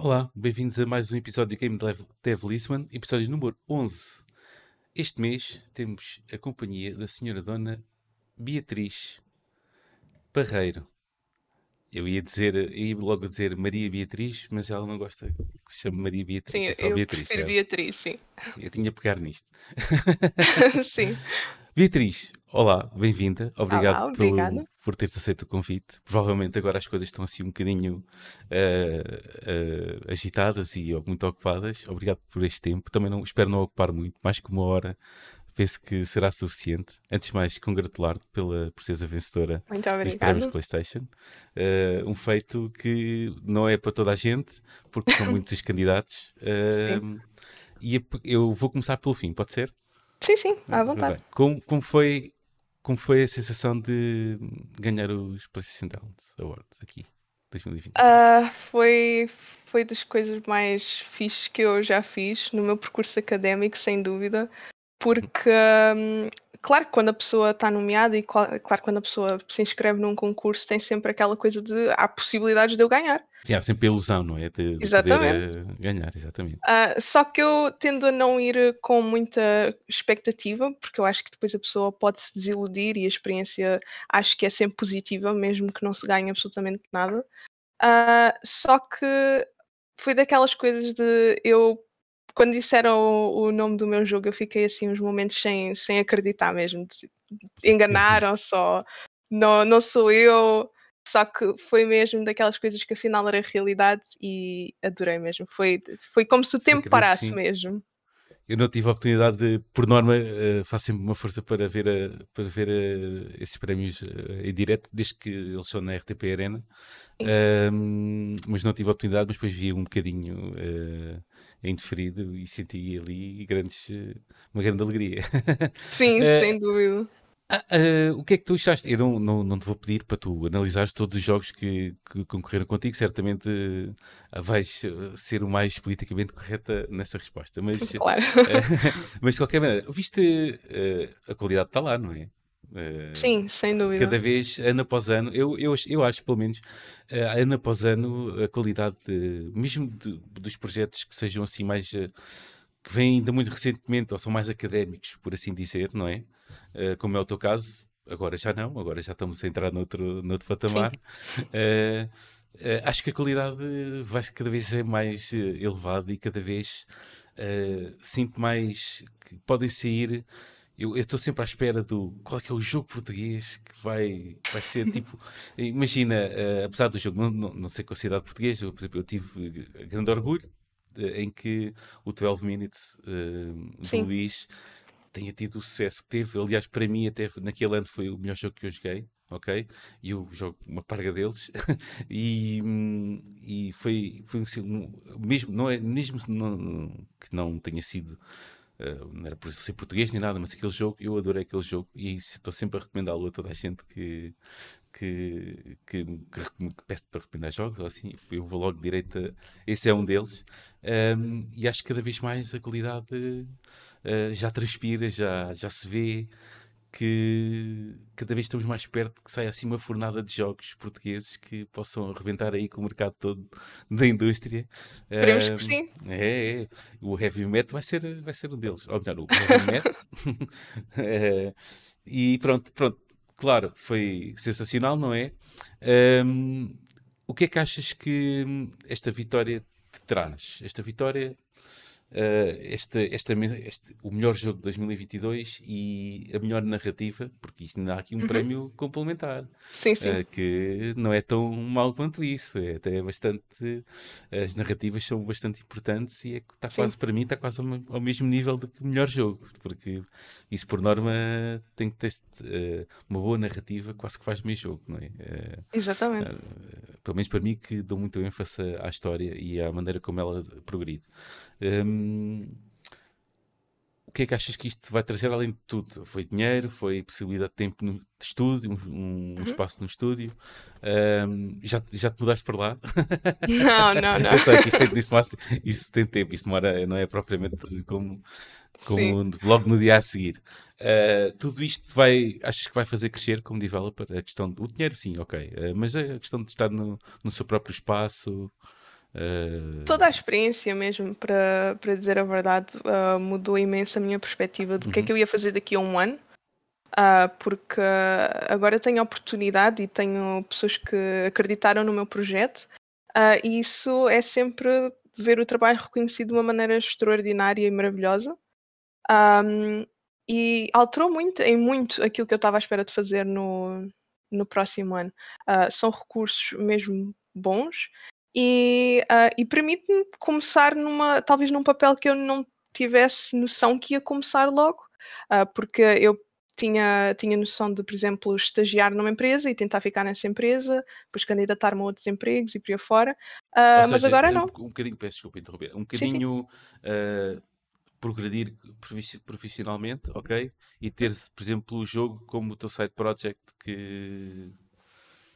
Olá, bem-vindos a mais um episódio de Game Dev, Listman, episódio número 11. Este mês temos a companhia da senhora Dona Beatriz Barreiro. Eu ia dizer, ia logo dizer Maria Beatriz, mas ela não gosta que se chame Maria Beatriz, Sim, é só eu Beatriz. prefiro certo? Beatriz, sim. Sim, eu tinha a pegar nisto. sim. Beatriz, olá, bem-vinda. Obrigado Olá, pelo- por teres aceito o convite. Provavelmente agora as coisas estão assim um bocadinho eh, eh, agitadas e muito ocupadas. Obrigado por este tempo. Também não, espero não ocupar muito, mais que uma hora. Penso que será suficiente. Antes de mais, congratular-te pela por seres a vencedora Muito dos prémios. PlayStation. Eh, um feito que não é para toda a gente, porque são muitos os candidatos. Eh, e eu- vou começar pelo fim, pode ser? Sim, sim, à vontade. Como, como foi, como foi a sensação de ganhar os PlayStation Talent Awards aqui, 2020? Ah, foi, foi das coisas mais fixes que eu já fiz no meu percurso académico, sem dúvida, porque, hum, claro que quando a pessoa está nomeada e claro quando a pessoa se inscreve num concurso tem sempre aquela coisa de há possibilidades de eu ganhar. E há sempre a ilusão, não é? De, de Exatamente. poder eh, ganhar, exatamente. Ah, só que eu tendo a não ir com muita expectativa, porque eu acho que depois a pessoa pode se desiludir e a experiência acho que é sempre positiva, mesmo que não se ganhe absolutamente nada. Ah, só que foi daquelas coisas de eu, quando disseram o, o nome do meu jogo, eu fiquei assim uns momentos sem, sem acreditar mesmo. de- Enganaram só, não, não sou eu. Só que foi mesmo daquelas coisas que afinal era realidade e adorei mesmo. Foi, foi como se o tempo parasse mesmo. Eu não tive a oportunidade de, por norma, eh, faço sempre uma força para ver, a- para ver eh, esses prémios eh, em direto, desde que eles são na RTP Arena. Ahm, mas não tive a oportunidade, mas depois vi um bocadinho eh, em diferido e senti ali grandes, uma grande alegria. Sim, Eh, sem dúvida. Ah, ah, o que é que tu achaste? Eu não, não, não te vou pedir para tu analisares todos os jogos que, que concorreram contigo, certamente ah, vais ah, ser o mais politicamente correta nessa resposta, mas, Claro. ah, mas de qualquer maneira, viste a qualidade está lá, não é? Sim, sem dúvida. Cada vez, ano após ano, eu, eu, eu acho, pelo menos, ano após ano, a qualidade, de- mesmo de- dos projetos que sejam assim mais. que vêm ainda muito recentemente, ou são mais académicos, por assim dizer, não é? Uh, como é o teu caso, agora já não, agora já estamos a entrar noutro, noutro patamar. Uh, uh, acho que a qualidade vai cada vez ser mais uh, elevada e cada vez uh, sinto mais que podem sair. Eu estou sempre à espera do qual é que é o jogo português que vai, vai ser tipo. Imagina, uh, apesar do jogo não, não, não ser considerado português, eu, por exemplo, eu tive uh, grande orgulho eh, em que o 12 Minutes uh, do. Luís tenha tido o sucesso que teve. Aliás, para mim, até naquele ano foi o melhor jogo que eu joguei, ok? E eu jogo uma parga deles. e, hum, e foi, foi um, mesmo, não é, mesmo não, que não tenha sido. Uh, não era por ser português nem nada, mas aquele jogo, eu adorei aquele jogo e estou sempre a recomendá-lo a toda a gente que, que, que, que, que peço para recomendar jogos, assim, eu vou logo direito a, esse é um deles. Um, e acho que cada vez mais a qualidade uh, já transpira, já, já se vê que cada vez estamos mais perto que saia assim uma fornada de jogos portugueses que possam arrebentar aí com o mercado todo da indústria. Esperemos que Um, sim. É, é. o Heavy Metal vai ser, vai ser um deles. Ou melhor, o Heavy Metal. Eh, e pronto, pronto. Claro, foi sensacional, não é? Um, o que é que achas que esta vitória traz? Esta vitória, esta, esta, me- este, o melhor jogo de 2022 e a melhor narrativa, porque isto ainda há aqui um prémio complementar. Sim, sim. Uh, que não é tão mau quanto isso. É até bastante. As narrativas são bastante importantes e é, está Sim. quase, para mim, está quase ao, ao mesmo nível do que o melhor jogo. Porque isso, por norma, tem que ter uh, uma boa narrativa, quase que faz meio jogo, não é? Uh, Exatamente. pelo menos para mim, que dou muito ênfase à história e à maneira como ela progride. Um, o que é que achas que isto vai trazer além de tudo? Foi dinheiro, foi possibilidade de tempo no, de estúdio, um, um uhum. espaço no estúdio. Um, já, já te mudaste para lá? Não, não, não. Eu sei que isso tem, isso, isso tem tempo, isso demora, não é propriamente como, como logo no dia a seguir. Uh, tudo isto vai, achas que vai fazer crescer como developer? A questão do dinheiro, sim, ok. Uh, mas a questão de estar no, no seu próprio espaço. Uh... Toda a experiência mesmo, para, para dizer a verdade, mudou imenso a minha perspectiva do uhum. que é que eu ia fazer daqui a um ano. porque agora tenho oportunidade e tenho pessoas que acreditaram no meu projeto, e isso é sempre ver o trabalho reconhecido de uma maneira extraordinária e maravilhosa. Um, e alterou muito, em muito, aquilo que eu estava à espera de fazer no, no próximo ano. Uh, são recursos mesmo bons e, uh, e permite-me começar numa, talvez num papel que eu não tivesse noção que ia começar logo, uh, porque eu tinha, tinha noção de, por exemplo, estagiar numa empresa e tentar ficar nessa empresa, depois candidatar-me a outros empregos e por aí fora. Uh, seja, mas agora não. Um, um bocadinho, peço desculpa interromper, um bocadinho sim, sim. Progredir profissionalmente, ok? E ter, por exemplo, o jogo como o teu side project que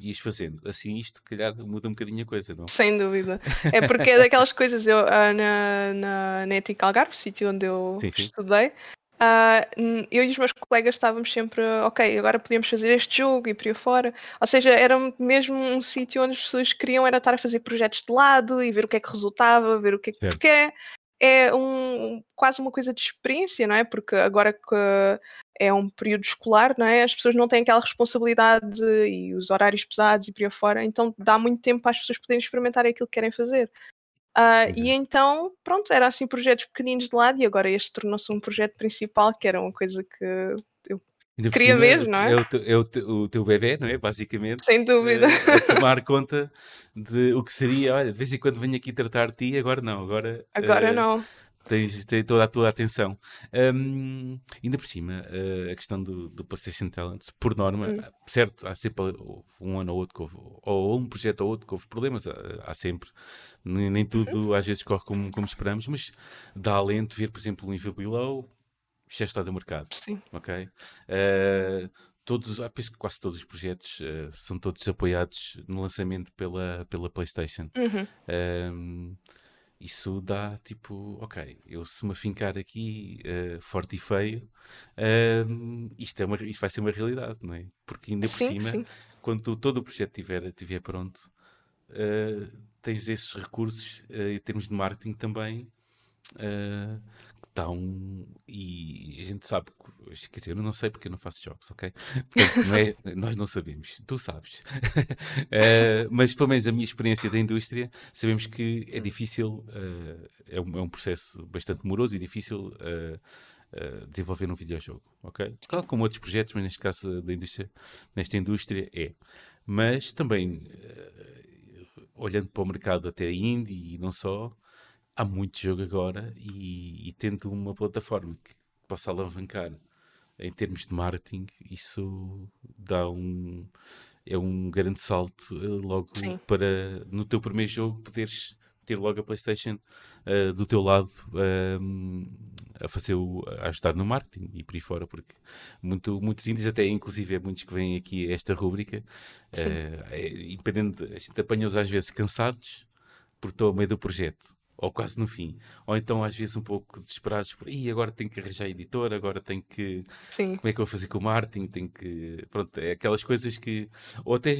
ias fazendo. Assim, isto, calhar, muda um bocadinho a coisa, não? Sem dúvida. É porque é daquelas coisas, eu uh, na, na, na Ética Algarve, sítio onde eu sim, sim. estudei, uh, eu e os meus colegas estávamos sempre, ok, agora podíamos fazer este jogo e por aí fora. Ou seja, era mesmo um sítio onde as pessoas queriam era estar a fazer projetos de lado e ver o que é que resultava, ver o que é que. Porque é, é um, quase uma coisa de experiência, não é? Porque agora que é um período escolar, não é? As pessoas não têm aquela responsabilidade e os horários pesados e por aí fora, então dá muito tempo para as pessoas poderem experimentar aquilo que querem fazer. Uh, e então, pronto, era assim projetos pequeninos de lado e agora este tornou-se um projeto principal, que era uma coisa que Queria mesmo, não é? É o, teu, é o, o teu bebê, não é? Basicamente. Sem dúvida. É, tomar conta de o que seria, olha, de vez em quando venho aqui tratar de ti, agora não, agora. Agora uh, não. Tens, tens toda a tua atenção. Um, ainda por cima, uh, a questão do, do PlayStation Talents, por norma, hum. certo, há sempre um ano ou outro que houve, ou um projeto ou outro que houve problemas, há, sempre. Nem, nem tudo uhum. às vezes corre como, como esperamos, mas dá alento ver, por exemplo, o Evil Below, já está no mercado. Sim. Ok? Uh, todos, ah, penso que quase todos os projetos uh, são todos apoiados no lançamento pela, pela PlayStation. Uhum. isso dá tipo, ok, eu se me afincar aqui uh, forte e feio, isto, é uma, isto vai ser uma realidade, não é? Porque ainda por sim, cima, sim. quando todo o projeto estiver tiver pronto, uh, tens esses recursos em termos de marketing também estão e a gente sabe, quer dizer, eu não sei porque eu não faço jogos, ok? Portanto, não é, nós não sabemos, tu sabes. uh, mas pelo menos a minha experiência da indústria, sabemos que é difícil, uh, é, um, é, um, processo bastante moroso e difícil uh, desenvolver um videojogo, ok? Claro, como outros projetos, mas neste caso da indústria, nesta indústria é. Mas também, olhando para o mercado até indie e não só, há muito jogo agora e, e tendo uma plataforma que possa alavancar em termos de marketing, isso dá um é um grande salto uh, logo Sim. para no teu primeiro jogo poderes ter logo a PlayStation uh, do teu lado uh, a fazer o, a ajudar no marketing e por aí fora, porque muito, muitos índios, até inclusive é muitos que vêm aqui a esta rúbrica, é, independente, a gente apanha-os às vezes cansados porque estão ao meio do projeto ou quase no fim. Ou então, às vezes, um pouco desesperados por e agora tenho que arranjar editor, agora tenho que. Sim. Como é que eu vou fazer com o marketing? Tenho que. Pronto, é aquelas coisas que. Ou até,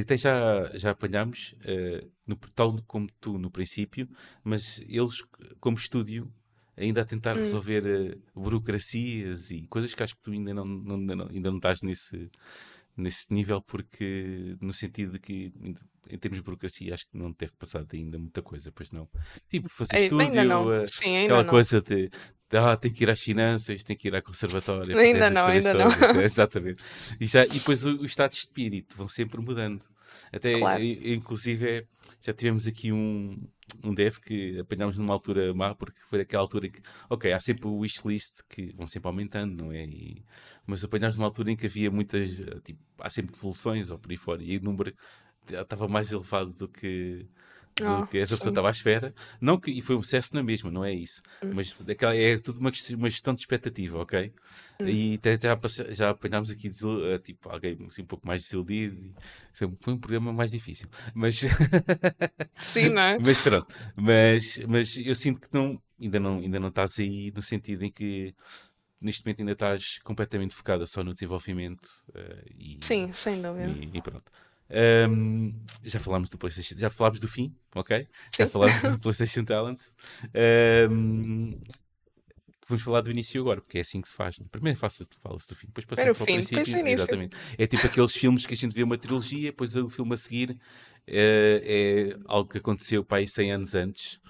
até já, já apanhámos, uh, no, tal como tu no princípio, mas eles, como estúdio, ainda a tentar hum. resolver uh, burocracias e coisas que acho que tu ainda não, não, ainda não estás nesse nesse nível, porque no sentido de que em termos de burocracia acho que não deve passar ainda muita coisa, pois não. Tipo, fazer é, estúdio, uh, Sim, aquela não. coisa de ah, tem que ir às finanças, tem que ir à conservatória. Ainda não, ainda todas. não. Exatamente. E, já, e depois os estados de espírito vão sempre mudando. Até, claro. inclusive, já tivemos aqui um, um dev que apanhámos numa altura má, porque foi aquela altura em que, ok, há sempre o wishlist que vão sempre aumentando, não é? E, mas apanhámos numa altura em que havia muitas, tipo, há sempre devoluções ou por aí fora, e o número estava mais elevado do que, do Oh, que essa pessoa estava à espera. Não que, e foi um sucesso na mesma, não é isso. Hum. Mas é tudo uma, uma gestão de expectativa, ok? Hum. E até já, já apanhámos aqui eh, tipo, alguém assim, um pouco mais desiludido. Foi um programa mais difícil. Mas, Sim, não é? mas pronto. Mas, mas eu sinto que não, ainda, não, ainda não estás aí no sentido em que neste momento ainda estás completamente focada só no desenvolvimento eh, e, Sim, sem dúvida. e, e pronto. Ahm, já falámos do PlayStation, já falámos do fim, ok? Já falámos do PlayStation Talent. Ahm, vamos falar do início agora, porque é assim que se faz. Primeiro fala-se do fim, depois passamos para o fim, princípio. Exatamente. É tipo aqueles filmes que a gente vê uma trilogia, depois o filme a seguir eh, é, algo que aconteceu para aí 100 anos antes.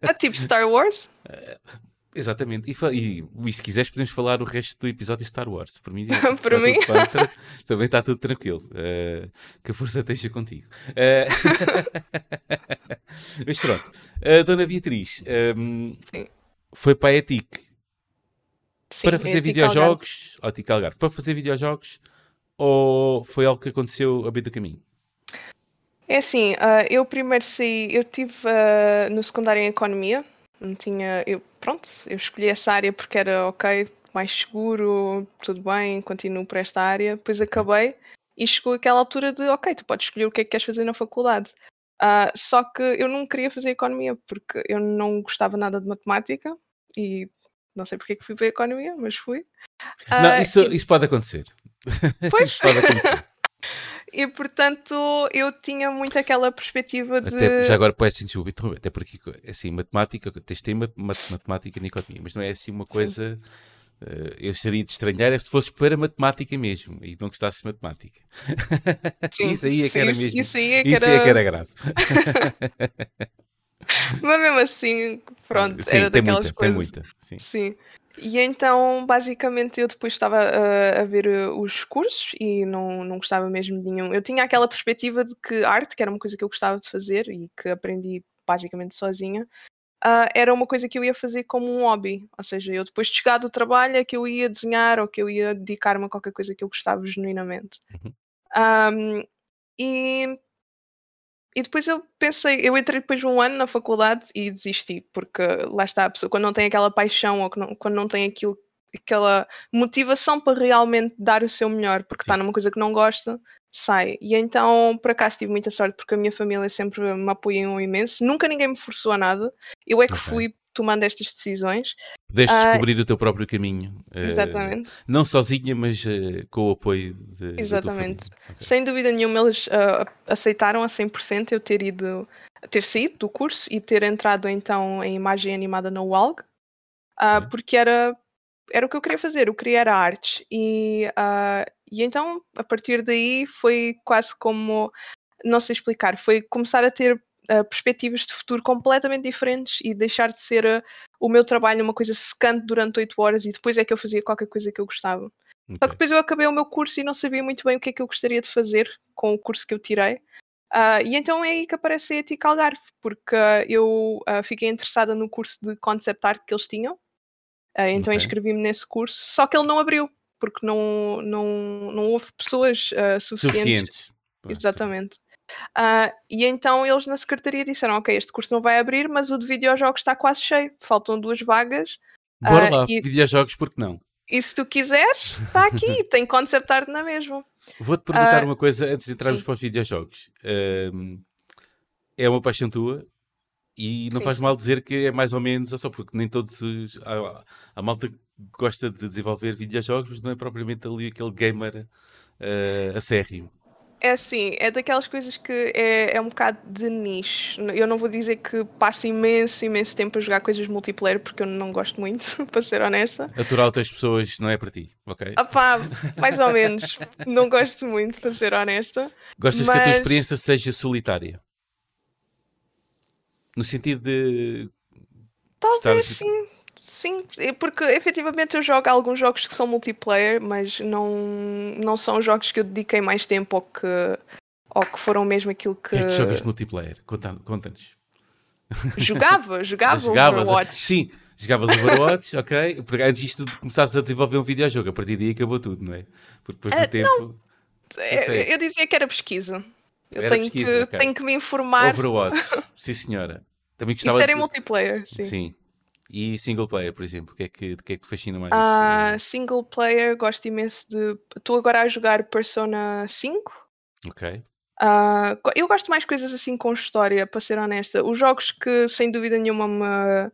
É tipo Star Wars? Exatamente. E, e, e se quiseres, podemos falar o resto do episódio de Star Wars. Por mim, Por mim. também está tudo tranquilo. Eh, que a força esteja contigo. Eh, Mas pronto. A Dona Beatriz ehm, Sim. foi para a ETIC Sim, para é fazer tipo videojogos. TIC Algarve. Para fazer videojogos ou foi algo que aconteceu a meio do caminho? É assim, eu primeiro saí, eu estive no secundário em Economia, não tinha, eu, pronto, eu escolhi essa área porque era ok, mais seguro, tudo bem, continuo por esta área, depois acabei e chegou aquela altura de ok, tu podes escolher o que é que queres fazer na faculdade. Ah, só que eu não queria fazer Economia porque eu não gostava nada de matemática e não sei porque é que fui para a Economia, mas fui. Não, Ah, isso, isso pode acontecer. Pois. isso pode acontecer. E portanto eu tinha muito aquela perspectiva de. Até, já agora podes desculpa, interromper, até porque assim, matemática, mat- matemática e economia, mas não é assim uma coisa. eh, eu estaria de estranhar é se fosses para matemática mesmo e não gostasses de matemática. Sim, isso aí é que era mesmo. Isso aí é que Isso era. é que era grave. Mas mesmo assim, pronto, Sim, era tem daquelas muita, coisas. tem muita. Sim. Sim. E então, basicamente, eu depois estava uh, a ver uh, os cursos e não, não gostava mesmo de nenhum. Eu tinha aquela perspectiva de que arte, que era uma coisa que eu gostava de fazer e que aprendi basicamente sozinha, uh, era uma coisa que eu ia fazer como um hobby. Ou seja, eu depois de chegar do trabalho é que eu ia desenhar ou que eu ia dedicar-me a qualquer coisa que eu gostava genuinamente. Uhum. Um, e e depois eu pensei, eu entrei depois de um ano na faculdade e desisti, porque lá está a pessoa, quando não tem aquela paixão ou não- quando não tem aquilo, aquela motivação para realmente dar o seu melhor, porque está numa coisa que não gosta, sai. E então, por acaso, tive muita sorte, porque a minha família sempre me apoiou imenso, nunca ninguém me forçou a nada, eu é que Ok. fui tomando estas decisões. Pudeste Ah, descobrir o teu próprio caminho. eh, Exatamente. não sozinha, mas eh, com o apoio de, Exatamente. família. Ok. Sem dúvida nenhuma, eles ah, aceitaram a 100% eu ter ido, ter saído do curso e ter entrado então em imagem animada na UALG, Ok. porque era, era o que eu queria fazer, eu queria era artes. E, ah, e então, a partir daí, foi quase como, não sei explicar, foi começar a ter ah, perspectivas de futuro completamente diferentes e deixar de ser ah, o meu trabalho uma coisa secante durante oito horas e depois é que eu fazia qualquer coisa que eu gostava. Só que depois eu acabei o meu curso e não sabia muito bem o que é que eu gostaria de fazer com o curso que eu tirei. Ah, e então é aí que aparece a Ética Algarve, porque ah, eu ah, fiquei interessada no curso de concept art que eles tinham, então Ok. inscrevi-me nesse curso, só que ele não abriu, porque não, não, não houve pessoas suficientes. Suficientes. Exatamente. Ah, e então eles na secretaria disseram: Ok, este curso não vai abrir, mas o de videojogos está quase cheio, faltam duas vagas. Bora Ah, lá, e- videojogos, porque não? E se tu quiseres, está aqui, tem concept art na mesma. Vou-te perguntar Ah, uma coisa antes de entrarmos sim. para os videojogos. Ahm, é uma paixão tua e não Sim, faz mal dizer que é mais ou menos, ou só porque nem todos os, a, a malta gosta de desenvolver videojogos, mas não é propriamente ali aquele gamer ah, acérrimo. É assim, é daquelas coisas que é, é um bocado de nicho. Eu não vou dizer que passo imenso, imenso tempo a jogar coisas multiplayer, porque eu não gosto muito, para ser honesta. Aturar outras pessoas não é para ti, ok? Opá, mais ou menos. Não gosto muito, para ser honesta. Gostas que a tua mas- experiência seja solitária? No sentido de. Talvez Gostares- sim. Sim, é porque efetivamente eu jogo alguns jogos que são multiplayer, mas não, não são jogos que eu dediquei mais tempo ou que, ou que foram mesmo aquilo que, é que jogas multiplayer? Conta- Conta-nos. jogava, jogava Jogavas- Overwatch. Sim, jogavas Overwatch, ok? Porque antes disto de começares a desenvolver um videojogo, a partir daí acabou tudo, não é? Porque depois do tempo. É, sei. Eu dizia que era pesquisa. Eu Era tenho pesquisa, que, ok. tenho que me informar. Overwatch, sim senhora. Também Isso gostava era em de... multiplayer, sim. Sim. E single player, por exemplo, o que é que, que, é que te fascina mais? Eh, single player, gosto imenso de. Estou agora a jogar Persona 5. ok. Go- eu gosto mais coisas assim com história, para ser honesta. Os jogos que sem dúvida nenhuma me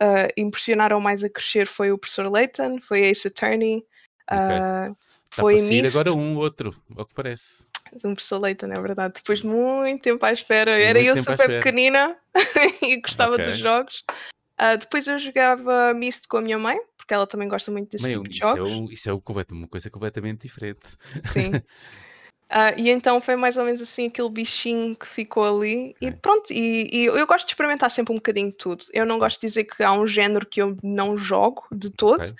ah, impressionaram mais a crescer foi o Professor Layton, foi Ace Attorney, ah, Está foi Myst, agora um outro, ao que parece. um Professor Layton, é verdade. Depois de muito tempo à espera, era eu super pequenina e gostava Ok. dos jogos. Ah, depois eu jogava Myst com a minha mãe, porque ela também gosta muito desse Meu, tipo de isso é, jogos. um, isso é completo- uma coisa completamente diferente. Sim. Ah, e então foi mais ou menos assim aquele bichinho que ficou ali. E Ok. pronto, e, e eu gosto de experimentar sempre um bocadinho de tudo. Eu não gosto de dizer que há um género que eu não jogo de todo, Ok.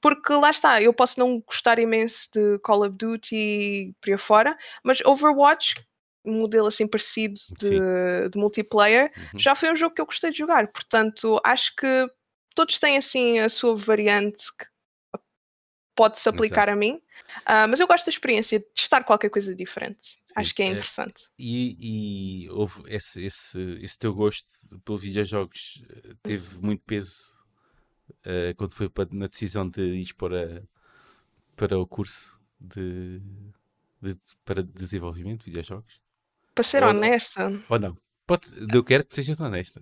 porque lá está, eu posso não gostar imenso de Call of Duty e por aí fora, mas Overwatch, modelo assim parecido Sim. de, de multiplayer, Uhum. já foi um jogo que eu gostei de jogar. Portanto, acho que todos têm assim a sua variante que pode-se aplicar a mim. Ah, mas eu gosto da experiência de testar qualquer coisa diferente. Acho que é é- interessante. E, e houve esse, esse, esse teu gosto pelos videojogos eh, teve muito peso eh, quando foi para, na decisão de ir para, para o curso de, de- para desenvolvimento de videojogos? Para ser Ou- honesta, Ou não? Pode, eu quero que sejas honesta.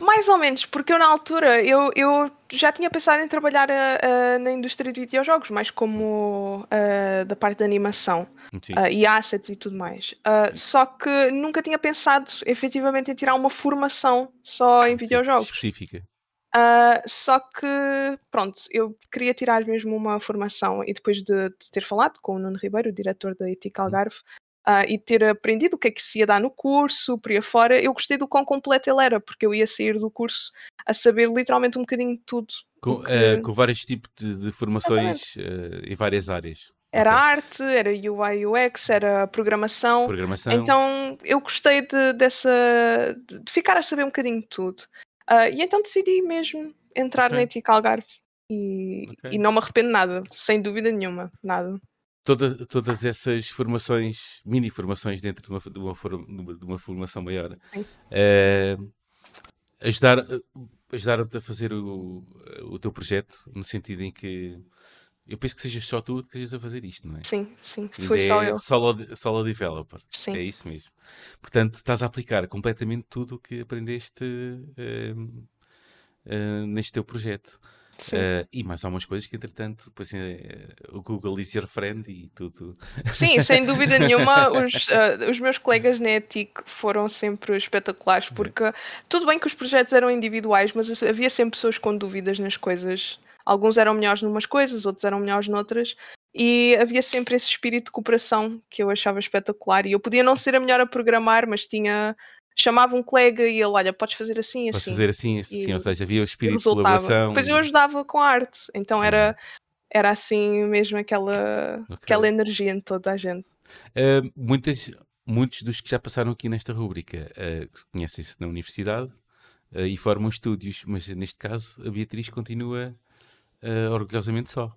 mais ou menos, porque eu na altura eu, eu já tinha pensado em trabalhar ah, ah, na indústria de videojogos, mais como ah, da parte da animação. Ah, e assets e tudo mais. Ah, só que nunca tinha pensado efetivamente em tirar uma formação só em Sim, videojogos. Específica. Ah, só que, pronto, eu queria tirar mesmo uma formação e depois de, de ter falado com o Nuno Ribeiro, o diretor da ETIC Algarve, ah, e ter aprendido o que é que se ia dar no curso, por aí afora, eu gostei do quão completo ele era, porque eu ia sair do curso a saber literalmente um bocadinho de tudo. Com, que eh, com vários tipos de, de formações em várias áreas. Era Ok. arte, era UI UX, era programação. Programação. Então eu gostei de, dessa de ficar a saber um bocadinho de tudo. Ah, e então decidi mesmo entrar Ok. na ETIC Algarve e, Ok. e não me arrependo nada, sem dúvida nenhuma, nada. Toda- todas essas formações, mini formações dentro de uma, de uma, for- de uma- formação maior, eh, ajudar, eh, ajudaram-te a fazer o, o teu projeto, no sentido em que eu penso que sejas só tu que estejas a fazer isto, não é? Sim, sim, Ainda foi só é eu. Solo, solo developer. Sim. É isso mesmo. Portanto, estás a aplicar completamente tudo o que aprendeste eh, eh, neste teu projeto. Eh, e mais algumas coisas que, entretanto, depois, eh, o Google is your friend e tudo. Sim, sem dúvida nenhuma, os, ah, os meus colegas na ETIC foram sempre espetaculares, porque tudo bem que os projetos eram individuais, mas havia sempre pessoas com dúvidas nas coisas. Alguns eram melhores numas coisas, outros eram melhores noutras, e havia sempre esse espírito de cooperação que eu achava espetacular. E eu podia não ser a melhor a programar, mas tinha. Chamava um colega e ele, olha, podes fazer assim e Podes assim. fazer assim, assim, E ou seja, havia o espírito de resultava. colaboração. Depois eu ajudava com a arte, então era, arte. era assim mesmo aquela, Ok. aquela energia em toda a gente. Uh, muitas, muitos dos que já passaram aqui nesta rúbrica uh, conhecem-se na universidade uh, e formam estúdios, mas neste caso a Beatriz continua uh, orgulhosamente só.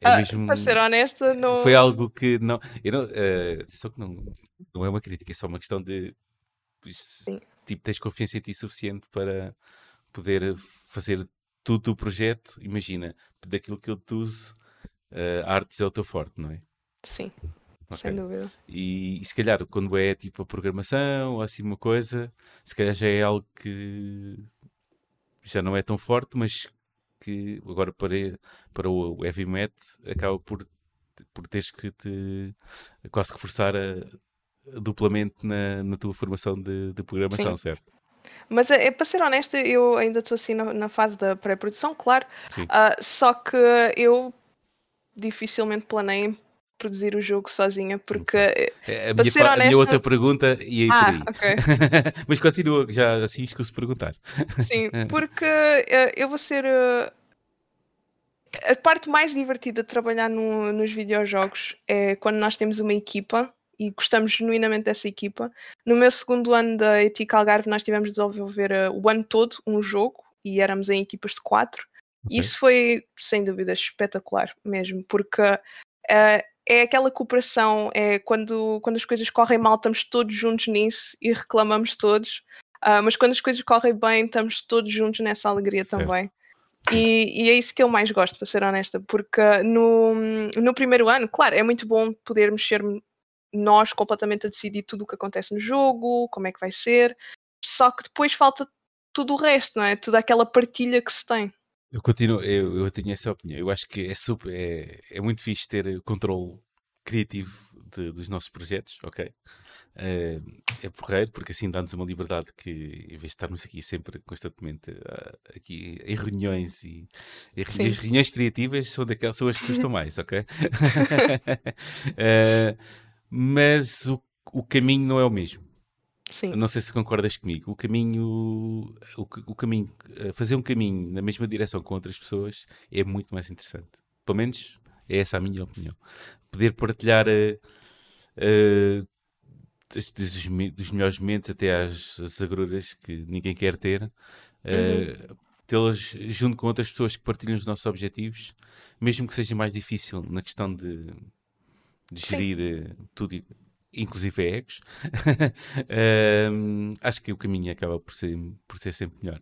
É Ah, mesmo, Para ser honesta, não. foi algo que não. Eu não uh, atenção que não, não é uma crítica, é só uma questão de. Sim. Tipo, tens confiança em ti suficiente para poder fazer tudo o projeto. Imagina, daquilo que eu te uso, uh, artes é o teu forte, não é? Sim, Ok. sem dúvida. E, e se calhar quando é tipo a programação ou assim uma coisa, se calhar já é algo que já não é tão forte, mas que agora para, para o heavy metal acaba por, por teres que te quase que forçar a duplamente na, na tua formação de, de programação, certo? Mas é, é, para ser honesta, eu ainda estou assim na, na fase da pré-produção, claro. Sim. Ah, só que eu dificilmente planeio produzir o jogo sozinha, porque. É, A Para minha, ser fa- a minha honesta- outra pergunta ia aí por Ah, aí. ok. mas continua, já assim escuso perguntar. Sim, porque eh, eu vou ser. eh, a parte mais divertida de trabalhar no- nos videojogos é quando nós temos uma equipa e gostamos genuinamente dessa equipa. No meu segundo ano da ETIC Algarve, nós tivemos de desenvolver eh, o ano todo um jogo e éramos em equipas de quatro. E Ok. isso foi, sem dúvida, espetacular mesmo, porque eh, é aquela cooperação, é quando, quando as coisas correm mal, estamos todos juntos nisso e reclamamos todos. Uh, mas quando as coisas correm bem, estamos todos juntos nessa alegria certo. também. E, e, é isso que eu mais gosto, para ser honesta, porque no, no primeiro ano, claro, é muito bom podermos ser nós completamente a decidir tudo o que acontece no jogo, como é que vai ser, só que depois falta tudo o resto, não é? Toda aquela partilha que se tem. Eu continuo, eu, eu tenho essa opinião. Eu acho que é super, é, é muito fixe ter controle criativo de, dos nossos projetos, ok? Uh, é porreiro, porque assim dá-nos uma liberdade que, em vez de estarmos aqui sempre constantemente uh, aqui em reuniões e, e as reuniões criativas são, daquelas, são as que custam mais, ok? uh, mas o, o caminho não é o mesmo. Sim. Não sei se concordas comigo. O caminho, o, o caminho, fazer um caminho na mesma direção com outras pessoas é muito mais interessante. Pelo menos é essa a minha opinião. Poder partilhar uh, uh, dos, dos, melhores momentos até às, às agruras que ninguém quer ter, uh, tê-las junto com outras pessoas que partilham os nossos objetivos, mesmo que seja mais difícil na questão de, de gerir tudo inclusive egos, uh, acho que o caminho acaba por ser, por ser sempre melhor.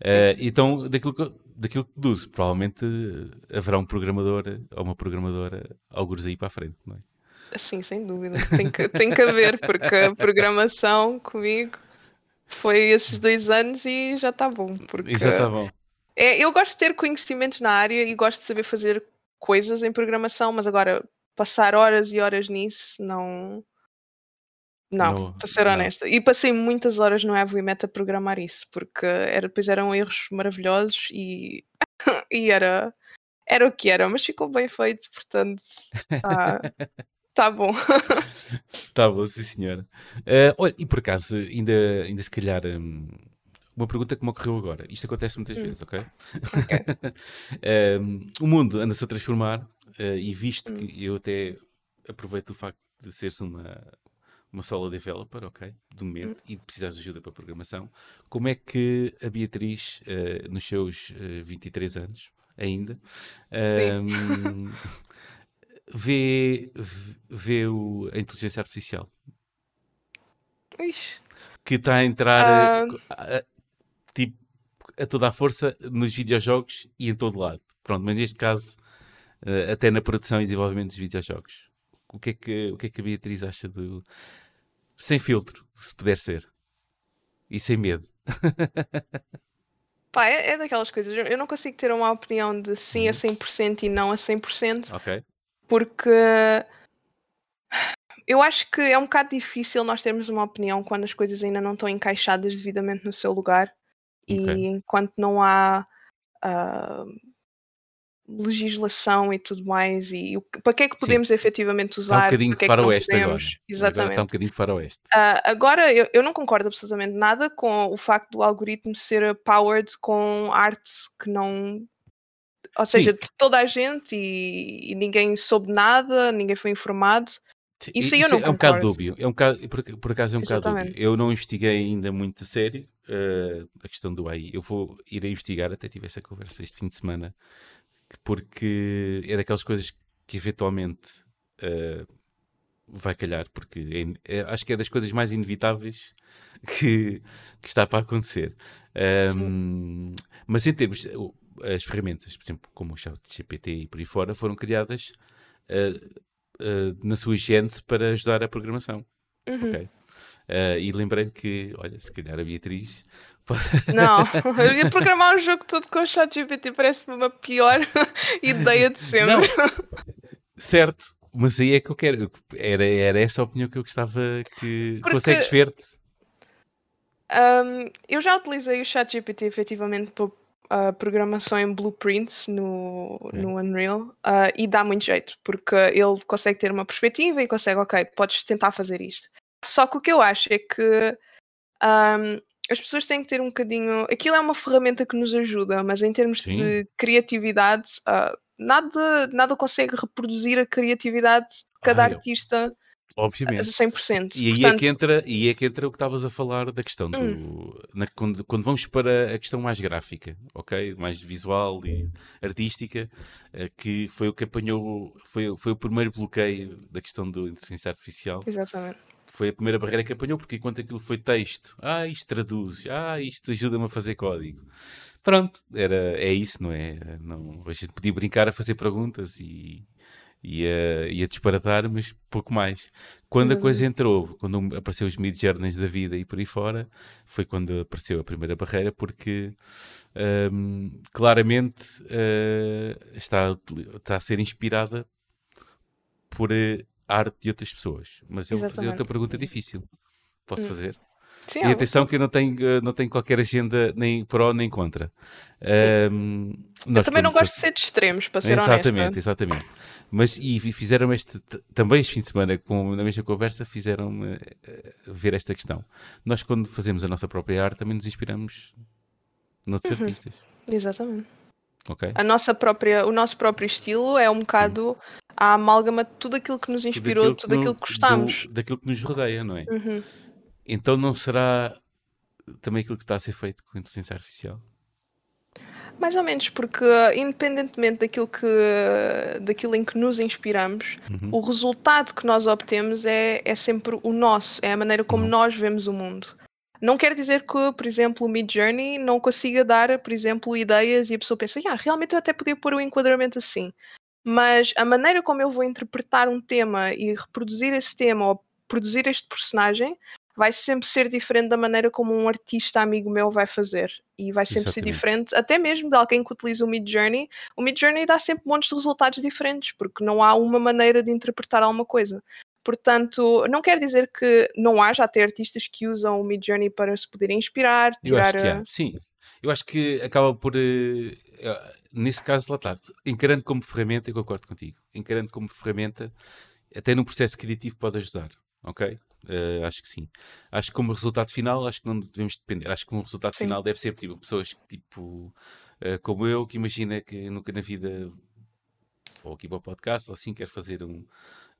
Uh, então, daquilo que, daquilo que deduzo, provavelmente haverá um programador ou uma programadora alguns aí para a frente, não é? Sim, sem dúvida. Tem que, tem que haver, porque a programação comigo foi esses dois anos e já está bom. Porque já está bom. É, eu gosto de ter conhecimentos na área e gosto de saber fazer coisas em programação, mas agora passar horas e horas nisso, não. Não, no, para ser não. honesta. E passei muitas horas no Evoimet a programar isso, porque era, depois eram erros maravilhosos e, e era, era o que era, mas ficou bem feito, portanto tá, tá bom. tá bom, sim senhora. Uh, olha, e por acaso, ainda, ainda se calhar. Um, uma pergunta que me ocorreu agora. Isto acontece muitas hum. vezes, ok? okay. um, o mundo anda-se a transformar Uh, e visto hum. que eu até aproveito o facto de seres uma, uma solo developer, ok? De momento, hum. e precisares de ajuda para programação, como é que a Beatriz, uh, nos seus uh, eh, 23 anos ainda, um, vê, vê o, a inteligência artificial? Ixi. Que está a entrar a, a, tipo, a toda a força nos videojogos e em todo lado. Pronto, mas neste caso uh, até na produção e desenvolvimento dos videojogos. O que é que, o que, é que a Beatriz acha do. Sem filtro, se puder ser. E sem medo. Pá, é, é, daquelas coisas. Eu não consigo ter uma opinião de sim a 100% uhum. e não a 100%. Ok. Porque eu acho que é um bocado difícil nós termos uma opinião quando as coisas ainda não estão encaixadas devidamente no seu lugar okay. e enquanto não há uh, legislação e tudo mais e o, para que é que podemos Sim. efetivamente usar está um bocadinho para é faroeste agora exatamente agora está um bocadinho faroeste uh, agora eu, eu, não concordo absolutamente nada com o facto do algoritmo ser powered com arte que não ou seja, Sim. toda a gente e, e, ninguém soube nada, ninguém foi informado. Isso aí eu não é um bocado dúbio. É um bocado, por, por acaso é um Exatamente. bocado dúbio. Eu não investiguei ainda muito a sério uh, a questão do AI. Eu vou ir a investigar, até tive essa conversa este fim de semana porque é daquelas coisas que eventualmente uh, vai calhar, porque é, é, acho que é das coisas mais inevitáveis que, que está para acontecer. Um, mas em termos, as ferramentas, por exemplo, como o chat GPT e por aí fora, foram criadas uh, uh, na sua gênese para ajudar a programação. Uhum. Okay? Uh, e lembrei-me que, olha, se calhar a Beatriz. Não, eu ia programar um jogo todo com o ChatGPT, parece-me uma pior ideia de sempre. Não. Certo, mas aí é que eu quero. Era, era essa a opinião que eu gostava que. Porque... Consegues ver-te? Um, eu já utilizei o ChatGPT efetivamente para uh, programação em blueprints no, é. no Unreal uh, e dá muito jeito, porque ele consegue ter uma perspectiva e consegue, ok, podes tentar fazer isto. Só que o que eu acho é que um, as pessoas têm que ter um bocadinho. Aquilo é uma ferramenta que nos ajuda, mas em termos Sim. de criatividade, uh, nada, nada consegue reproduzir a criatividade de cada Ai, artista. Obviamente. 100%. E aí, Portanto, é que entra, e aí é que entra o que estavas a falar da questão do. Hum. na- quando, quando vamos para a questão mais gráfica, ok? Mais visual e artística, eh, que foi o que apanhou. Foi, foi o primeiro bloqueio da questão da inteligência artificial. Exatamente. Foi a primeira barreira que apanhou, porque enquanto aquilo foi texto, ah, isto traduz, ah, isto ajuda-me a fazer código. Pronto, era, é isso, não é? Não, a gente podia brincar a fazer perguntas e, e, a, e a disparatar, mas pouco mais. Quando a coisa entrou, quando apareceu os mid-journeys da vida e por aí fora, foi quando apareceu a primeira barreira, porque hum, claramente eh, está, está a ser inspirada por eh, arte de outras pessoas. Mas eu vou fazer outra pergunta difícil. Posso Hum. fazer? Sim, E atenção que eu não tenho, eh, não tenho qualquer agenda nem pró nem contra. Ahm, eu também não gosto de ser de extremos, para ser Exatamente, honesta. exatamente. Mas e fi- fizeram este também este fim de semana, com, na mesma conversa, fizeram-me eh, ver esta questão. Nós, quando fazemos a nossa própria arte, também nos inspiramos noutros Uhum. artistas. Exatamente. Ok? A nossa própria, o nosso próprio estilo é um bocado a amálgama de tudo aquilo que nos inspirou, tudo aquilo que gostamos. do- daquilo que nos rodeia, não é? Uhum. Então não será também aquilo que está a ser feito com a inteligência artificial? Mais ou menos, porque independentemente daquilo, que, daquilo em que nos inspiramos, Uhum. o resultado que nós obtemos é, é sempre o nosso, é a maneira como Uhum. nós vemos o mundo. Não quer dizer que, por exemplo, o Mid Journey não consiga dar, por exemplo, ideias e a pessoa pensa, ah, realmente eu até podia pôr o enquadramento assim. Mas a maneira como eu vou interpretar um tema e reproduzir esse tema ou produzir este personagem vai sempre ser diferente da maneira como um artista amigo meu vai fazer. E vai sempre ser Exatamente. diferente, até mesmo de alguém que utiliza o Mid Journey. O Mid Journey dá sempre montes de resultados diferentes, porque não há uma maneira de interpretar alguma coisa. Portanto, não quer dizer que não haja até artistas que usam o Mid Journey para se poderem inspirar, Eu acho tirar. que eh, há, sim. Eu acho que acaba por. eh, eh, nesse caso, lá está. Encarando como ferramenta, eu concordo contigo. Encarando como ferramenta, até no processo criativo pode ajudar. Ok? Eh, acho que sim. Acho que como resultado final, acho que não devemos depender. Acho que um resultado Sim. final deve ser tipo pessoas tipo eh, como eu, que imagina que nunca na vida ou aqui para o podcast, ou assim, quero fazer um,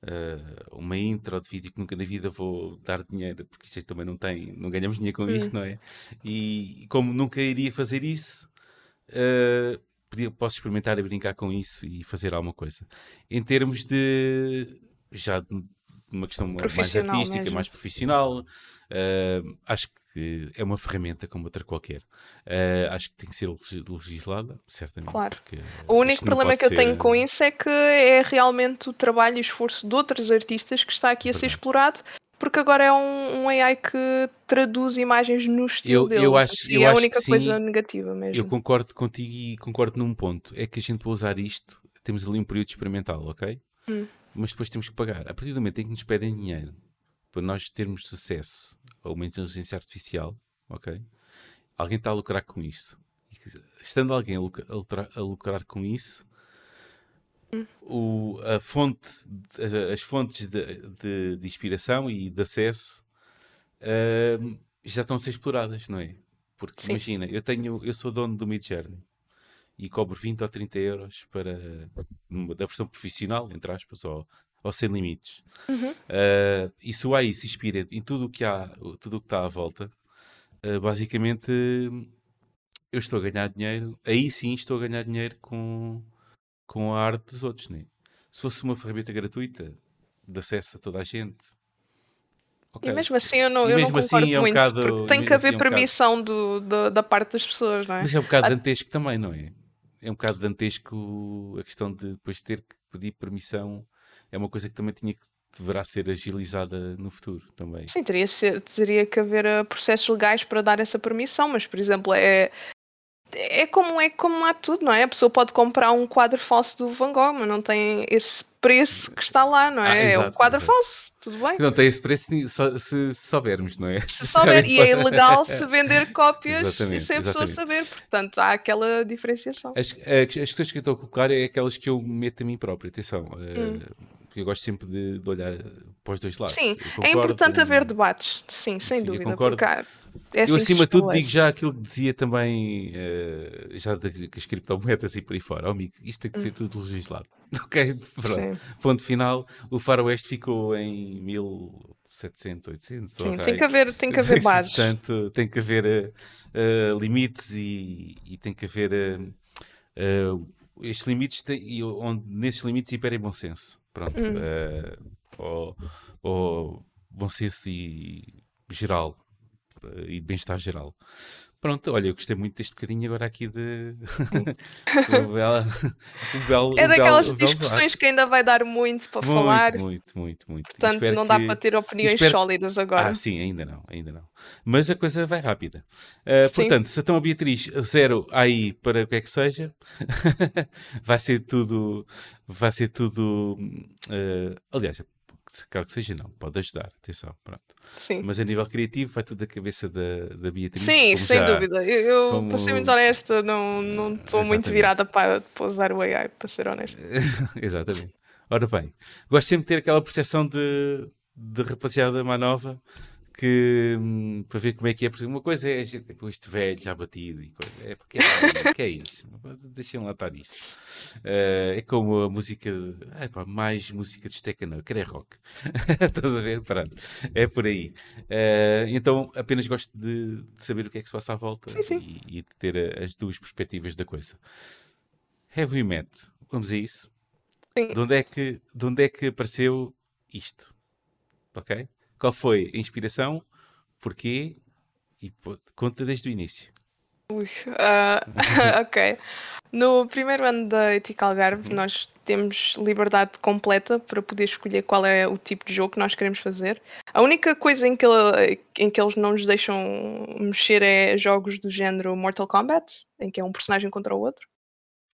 eh, uma intro de vídeo que nunca na vida vou dar dinheiro, porque isto também não tem, não ganhamos dinheiro com Hum. isto, não é? E como nunca iria fazer isso, eh, podia- posso experimentar e brincar com isso e fazer alguma coisa. Em termos de já de uma questão mais artística, mesmo. mais profissional, eh, acho que é uma ferramenta como outra qualquer. Eh, acho que tem que ser legis- legislada, certamente. Claro. O único problema que eu ser, tenho com isso é que é realmente o trabalho e o esforço de outros artistas que está aqui a ser explorado, porque agora é um, um AI que traduz imagens no estilo Eu- deles. eu acho- Assim, eu é a única que sim. coisa negativa mesmo. Eu concordo contigo e concordo num ponto. É que a gente para usar isto, temos ali um período experimental, ok? Hum. Mas depois temos que pagar. A partir do momento em que nos pedem dinheiro para nós termos sucesso a uma inteligência artificial, ok? Alguém está a lucrar com isso. Estando alguém a lucra- a lucrar, a lucrar com isso, o, a fonte, as fontes de, de- de inspiração e de acesso ahm, já estão a ser exploradas, não é? Porque Sim. imagina, eu tenho, eu sou dono do Midjourney e cobro 20 ou 30 euros para da versão profissional, entre aspas, ou, ou sem limites. Uhum. Ah, e se o AI se inspira em tudo o que há, tudo o que está à volta, ah, basicamente eu estou a ganhar dinheiro, aí sim estou a ganhar dinheiro com, com a arte dos outros, né? Se fosse uma ferramenta gratuita de acesso a toda a gente, ok. E mesmo assim eu não, eu não assim concordo é um muito, bocado- porque tem que assim haver é um permissão do, da- da parte das pessoas, não é? Mas é um bocado Ah. dantesco também, não é? É um bocado dantesco a questão de depois ter que pedir permissão. É uma coisa que também tinha que deverá ser agilizada no futuro também. Sim, teria, ser, teria que haver uh, processos legais para dar essa permissão, mas, por exemplo, é, é, como, é como há tudo, não é? A pessoa pode comprar um quadro falso do Van Gogh, mas não tem esse preço que está lá, não Ah, é? é um exato, quadro exato. falso, tudo bem. Não tem esse preço se, soubermos, não é? Se souber, e é ilegal se vender cópias Exatamente, sem a pessoa saber, portanto há aquela diferenciação. As, as, as questões que eu estou a colocar é aquelas que eu meto a mim próprio. Atenção, eh, Hum. Porque eu gosto sempre de, de olhar para os dois lados. Sim, Eu é concordo, importante hum, haver debates, sim, sem sim, eu dúvida. concordo. Porque há- é Eu, assim se acima de tudo, digo estabelece. já aquilo que dizia também, eh, já das das criptomoedas e por aí fora. Oh, amigo, isto tem que ser tudo legislado. Ok? Pronto. Hum. Sim, Ponto final. O faroeste ficou em 1700, 800. sim, tem que haver, tem que haver bases. Portanto, tem que haver eh, eh, limites e, e tem que haver. eh, estes limites, têm- e onde nesses limites imperem bom senso. Pronto. Hum. eh, ou, ou bom senso e geral. eh, E de bem-estar geral. Pronto, olha, eu gostei muito deste bocadinho agora aqui de. um belo, um belo, É daquelas belo discussões que ainda vai dar muito para falar, Muito, muito, muito, muito. E portanto espero não dá que- para ter opiniões espero- sólidas agora. Ah, sim, ainda não, ainda não. Mas a coisa vai rápida. Uh, portanto, se então a Beatriz zero aí para o que é que seja, vai ser tudo. Vai ser tudo. uh, aliás, quero que seja, não, pode ajudar, atenção, pronto. Sim. Mas a nível criativo, vai tudo da cabeça da, da Beatriz. Sim, sem já- dúvida. Eu, como- para ser muito honesta, não não estou muito exatamente. virada para, para usar o AI, para ser honesta. Exatamente. Ora bem, gosto sempre de ter aquela percepção de, de rapaziada mais nova que hum, para ver como é que é. Porque Uma coisa é tipo, este velho já batido e coisa. É porque é, que é isso? Deixem lá estar isso. Eh, é como a música, ai pá, mais música de esteca, não, eu quero é rock. Estás a ver? Pronto, é por aí. Eh, então apenas gosto de, de saber o que é que se passa à volta Sim, sim. E, e de ter a- as duas perspectivas da coisa. Heavy Met, vamos a isso. Sim. De onde, é que, de onde é que apareceu isto? Ok? Qual foi a inspiração? Porquê? E pô, conta desde o início. Ui, ah, ok. No primeiro ano da Etica Algarve, Uhum. nós temos liberdade completa para poder escolher qual é o tipo de jogo que nós queremos fazer. A única coisa em que, em que eles não nos deixam mexer é jogos do género Mortal Kombat, em que é um personagem contra o outro.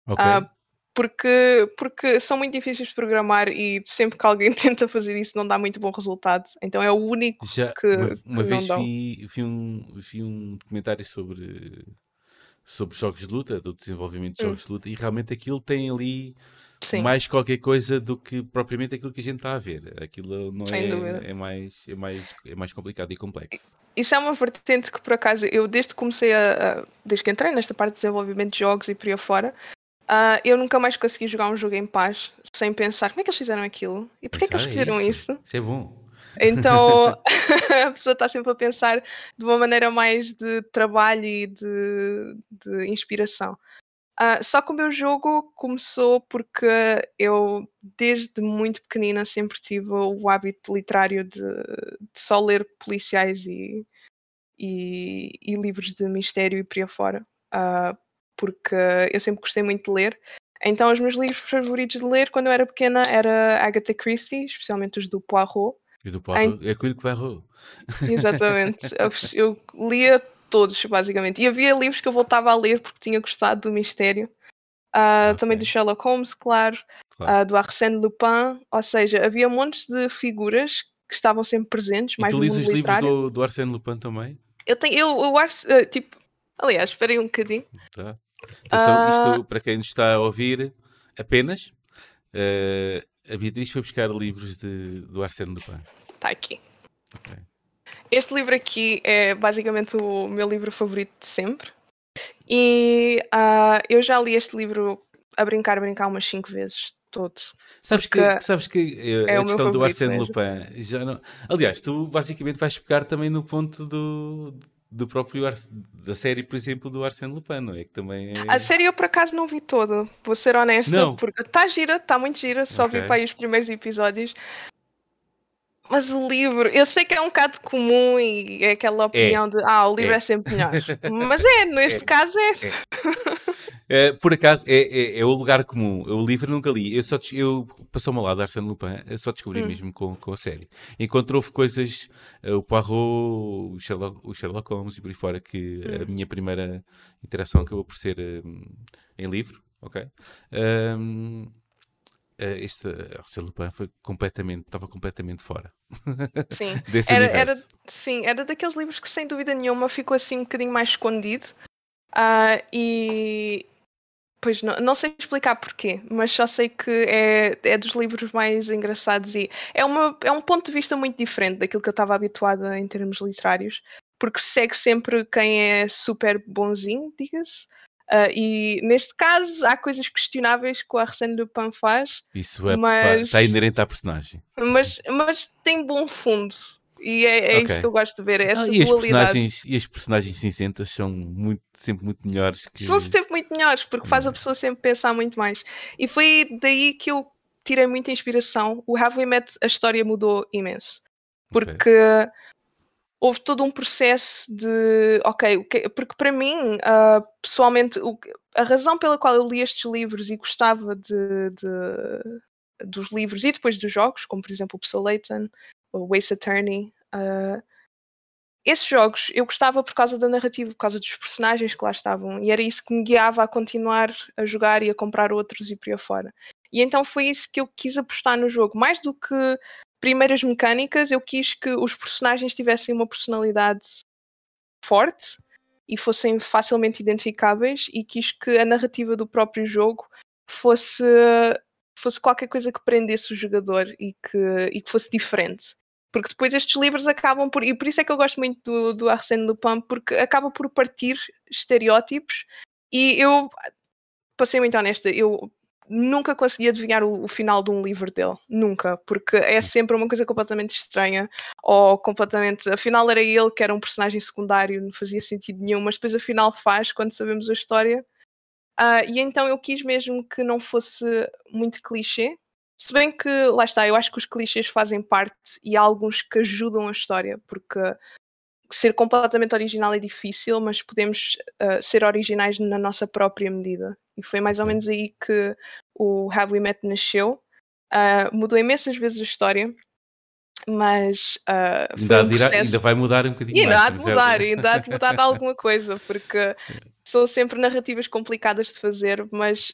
Ok? Ah, porque, porque são muito difíceis de programar e sempre que alguém tenta fazer isso não dá muito bom resultado. Então é o único Já que, uma, que uma não vez vi, vi, um, vi um documentário sobre, sobre jogos de luta, do desenvolvimento de Hum. jogos de luta, e realmente aquilo tem ali Sim. mais qualquer coisa do que propriamente aquilo que a gente está a ver. Aquilo não é, é, mais, é, mais, é mais complicado e complexo. Isso é uma vertente que por acaso eu desde que comecei a, a- desde que entrei nesta parte de desenvolvimento de jogos e por aí afora, ah, eu nunca mais consegui jogar um jogo em paz sem pensar como é que eles fizeram aquilo e porquê é que eles Pensar, é fizeram isso. isso. Isso é bom. Então a pessoa está sempre a pensar de uma maneira mais de trabalho e de, de inspiração. Ah, só que o meu jogo começou porque eu, desde muito pequenina, sempre tive o hábito literário de, de só ler policiais e, e, e livros de mistério e por aí afora. Ah, porque eu sempre gostei muito de ler. Então, os meus livros favoritos de ler quando eu era pequena era Agatha Christie, especialmente os do Poirot. E do Poirot, é aquilo que vai errou. Exatamente. eu, eu lia todos, basicamente. E havia livros que eu voltava a ler porque tinha gostado do mistério. Ah, Ok. Também do Sherlock Holmes, claro. Claro. ah, do Arsène Lupin. Ou seja, havia montes de figuras que estavam sempre presentes, e mais tu mundo os livros literário. do, do Arsène Lupin também? Eu tenho, eu, eu ah, tipo, aliás, esperem um bocadinho. Tá. Atenção, Ah. isto para quem nos está a ouvir apenas, eh, a Beatriz foi buscar livros de, do Arsène Lupin. Está aqui. Ok. Este livro aqui é basicamente o meu livro favorito de sempre. E ah, eu já li este livro a brincar, a brincar umas 5 vezes todo. Sabes que, sabes que eh, é a questão do Arsène mesmo. Lupin já não... Aliás, tu basicamente vais pegar também no ponto do, do próprio Ars- da série, por exemplo, do Arsène Lupin, não é? Que também é... A série eu por acaso não vi toda, vou ser honesta, Não. porque está gira, está muito gira, só Ok. vi para aí os primeiros episódios. Mas o livro, eu sei que é um bocado comum e é aquela opinião de ah, o livro É. é, sempre melhor. Mas é, neste É. caso é. Eh, por acaso, é, é, é o lugar comum. Eu, o livro nunca li. Eu, só, eu passou-me lado de Arsène Lupin, eu só descobri Hum. mesmo com, com a série. Enquanto houve coisas, eh, o Poirot, o Sherlock, o Sherlock Holmes e por aí fora, que a Hum. minha primeira interação acabou por ser eh, em livro, ok? Eh, este Arsène Lupin foi completamente, estava completamente fora Sim. desse Era, era, sim, era daqueles livros que sem dúvida nenhuma ficou assim um bocadinho mais escondido. Ah, e Pois não, não sei explicar porquê, mas só sei que é, é dos livros mais engraçados e é, uma, é um ponto de vista muito diferente daquilo que eu estava habituada em termos literários, porque segue sempre quem é super bonzinho, diga-se. Uh, e neste caso há coisas questionáveis que o Arsène Lupin faz. Isso é, mas, está inerente à personagem. Mas, mas tem bom fundo. E é, é okay. isso que eu gosto de ver, é essa ah, e as personagens E as personagens cinzentas são muito, sempre muito melhores que... São sempre muito melhores, porque faz a pessoa sempre pensar muito mais. E foi daí que eu tirei muita inspiração. O Have We Met, a história mudou imenso. Porque okay. Houve todo um processo de... Ok, porque para mim, uh, pessoalmente, o, a razão pela qual eu li estes livros e gostava de, de dos livros e depois dos jogos, como por exemplo o Pixel Layton, o Waste Attorney. Uh, esses jogos eu gostava por causa da narrativa, por causa dos personagens que lá estavam, e era isso que me guiava a continuar a jogar e a comprar outros e por aí afora. E então foi isso que eu quis apostar no jogo. Mais do que primeiras mecânicas, eu quis que os personagens tivessem uma personalidade forte e fossem facilmente identificáveis, e quis que a narrativa do próprio jogo fosse fosse qualquer coisa que prendesse o jogador e que, e que fosse diferente. Porque depois estes livros acabam por. E por isso é que eu gosto muito do, do Arsène Lupin, porque acaba por partir estereótipos. E eu, para ser muito honesta, eu nunca consegui adivinhar o, o, final de um livro dele. Nunca. Porque é sempre uma coisa completamente estranha. Ou completamente. Afinal era ele que era um personagem secundário, não fazia sentido nenhum, mas depois afinal faz quando sabemos a história. Uh, e então eu quis mesmo que não fosse muito clichê. Se bem que, lá está, eu acho que os clichês fazem parte e há alguns que ajudam a história, porque ser completamente original é difícil, mas podemos uh, ser originais na nossa própria medida. E foi mais ou menos aí que o Have We Met nasceu. Uh, mudou imensas vezes a história, mas uh, ainda, um processo... ainda, vai mudar um bocadinho ainda mais. Há de mudar, ainda há de mudar alguma coisa, porque são sempre narrativas complicadas de fazer, mas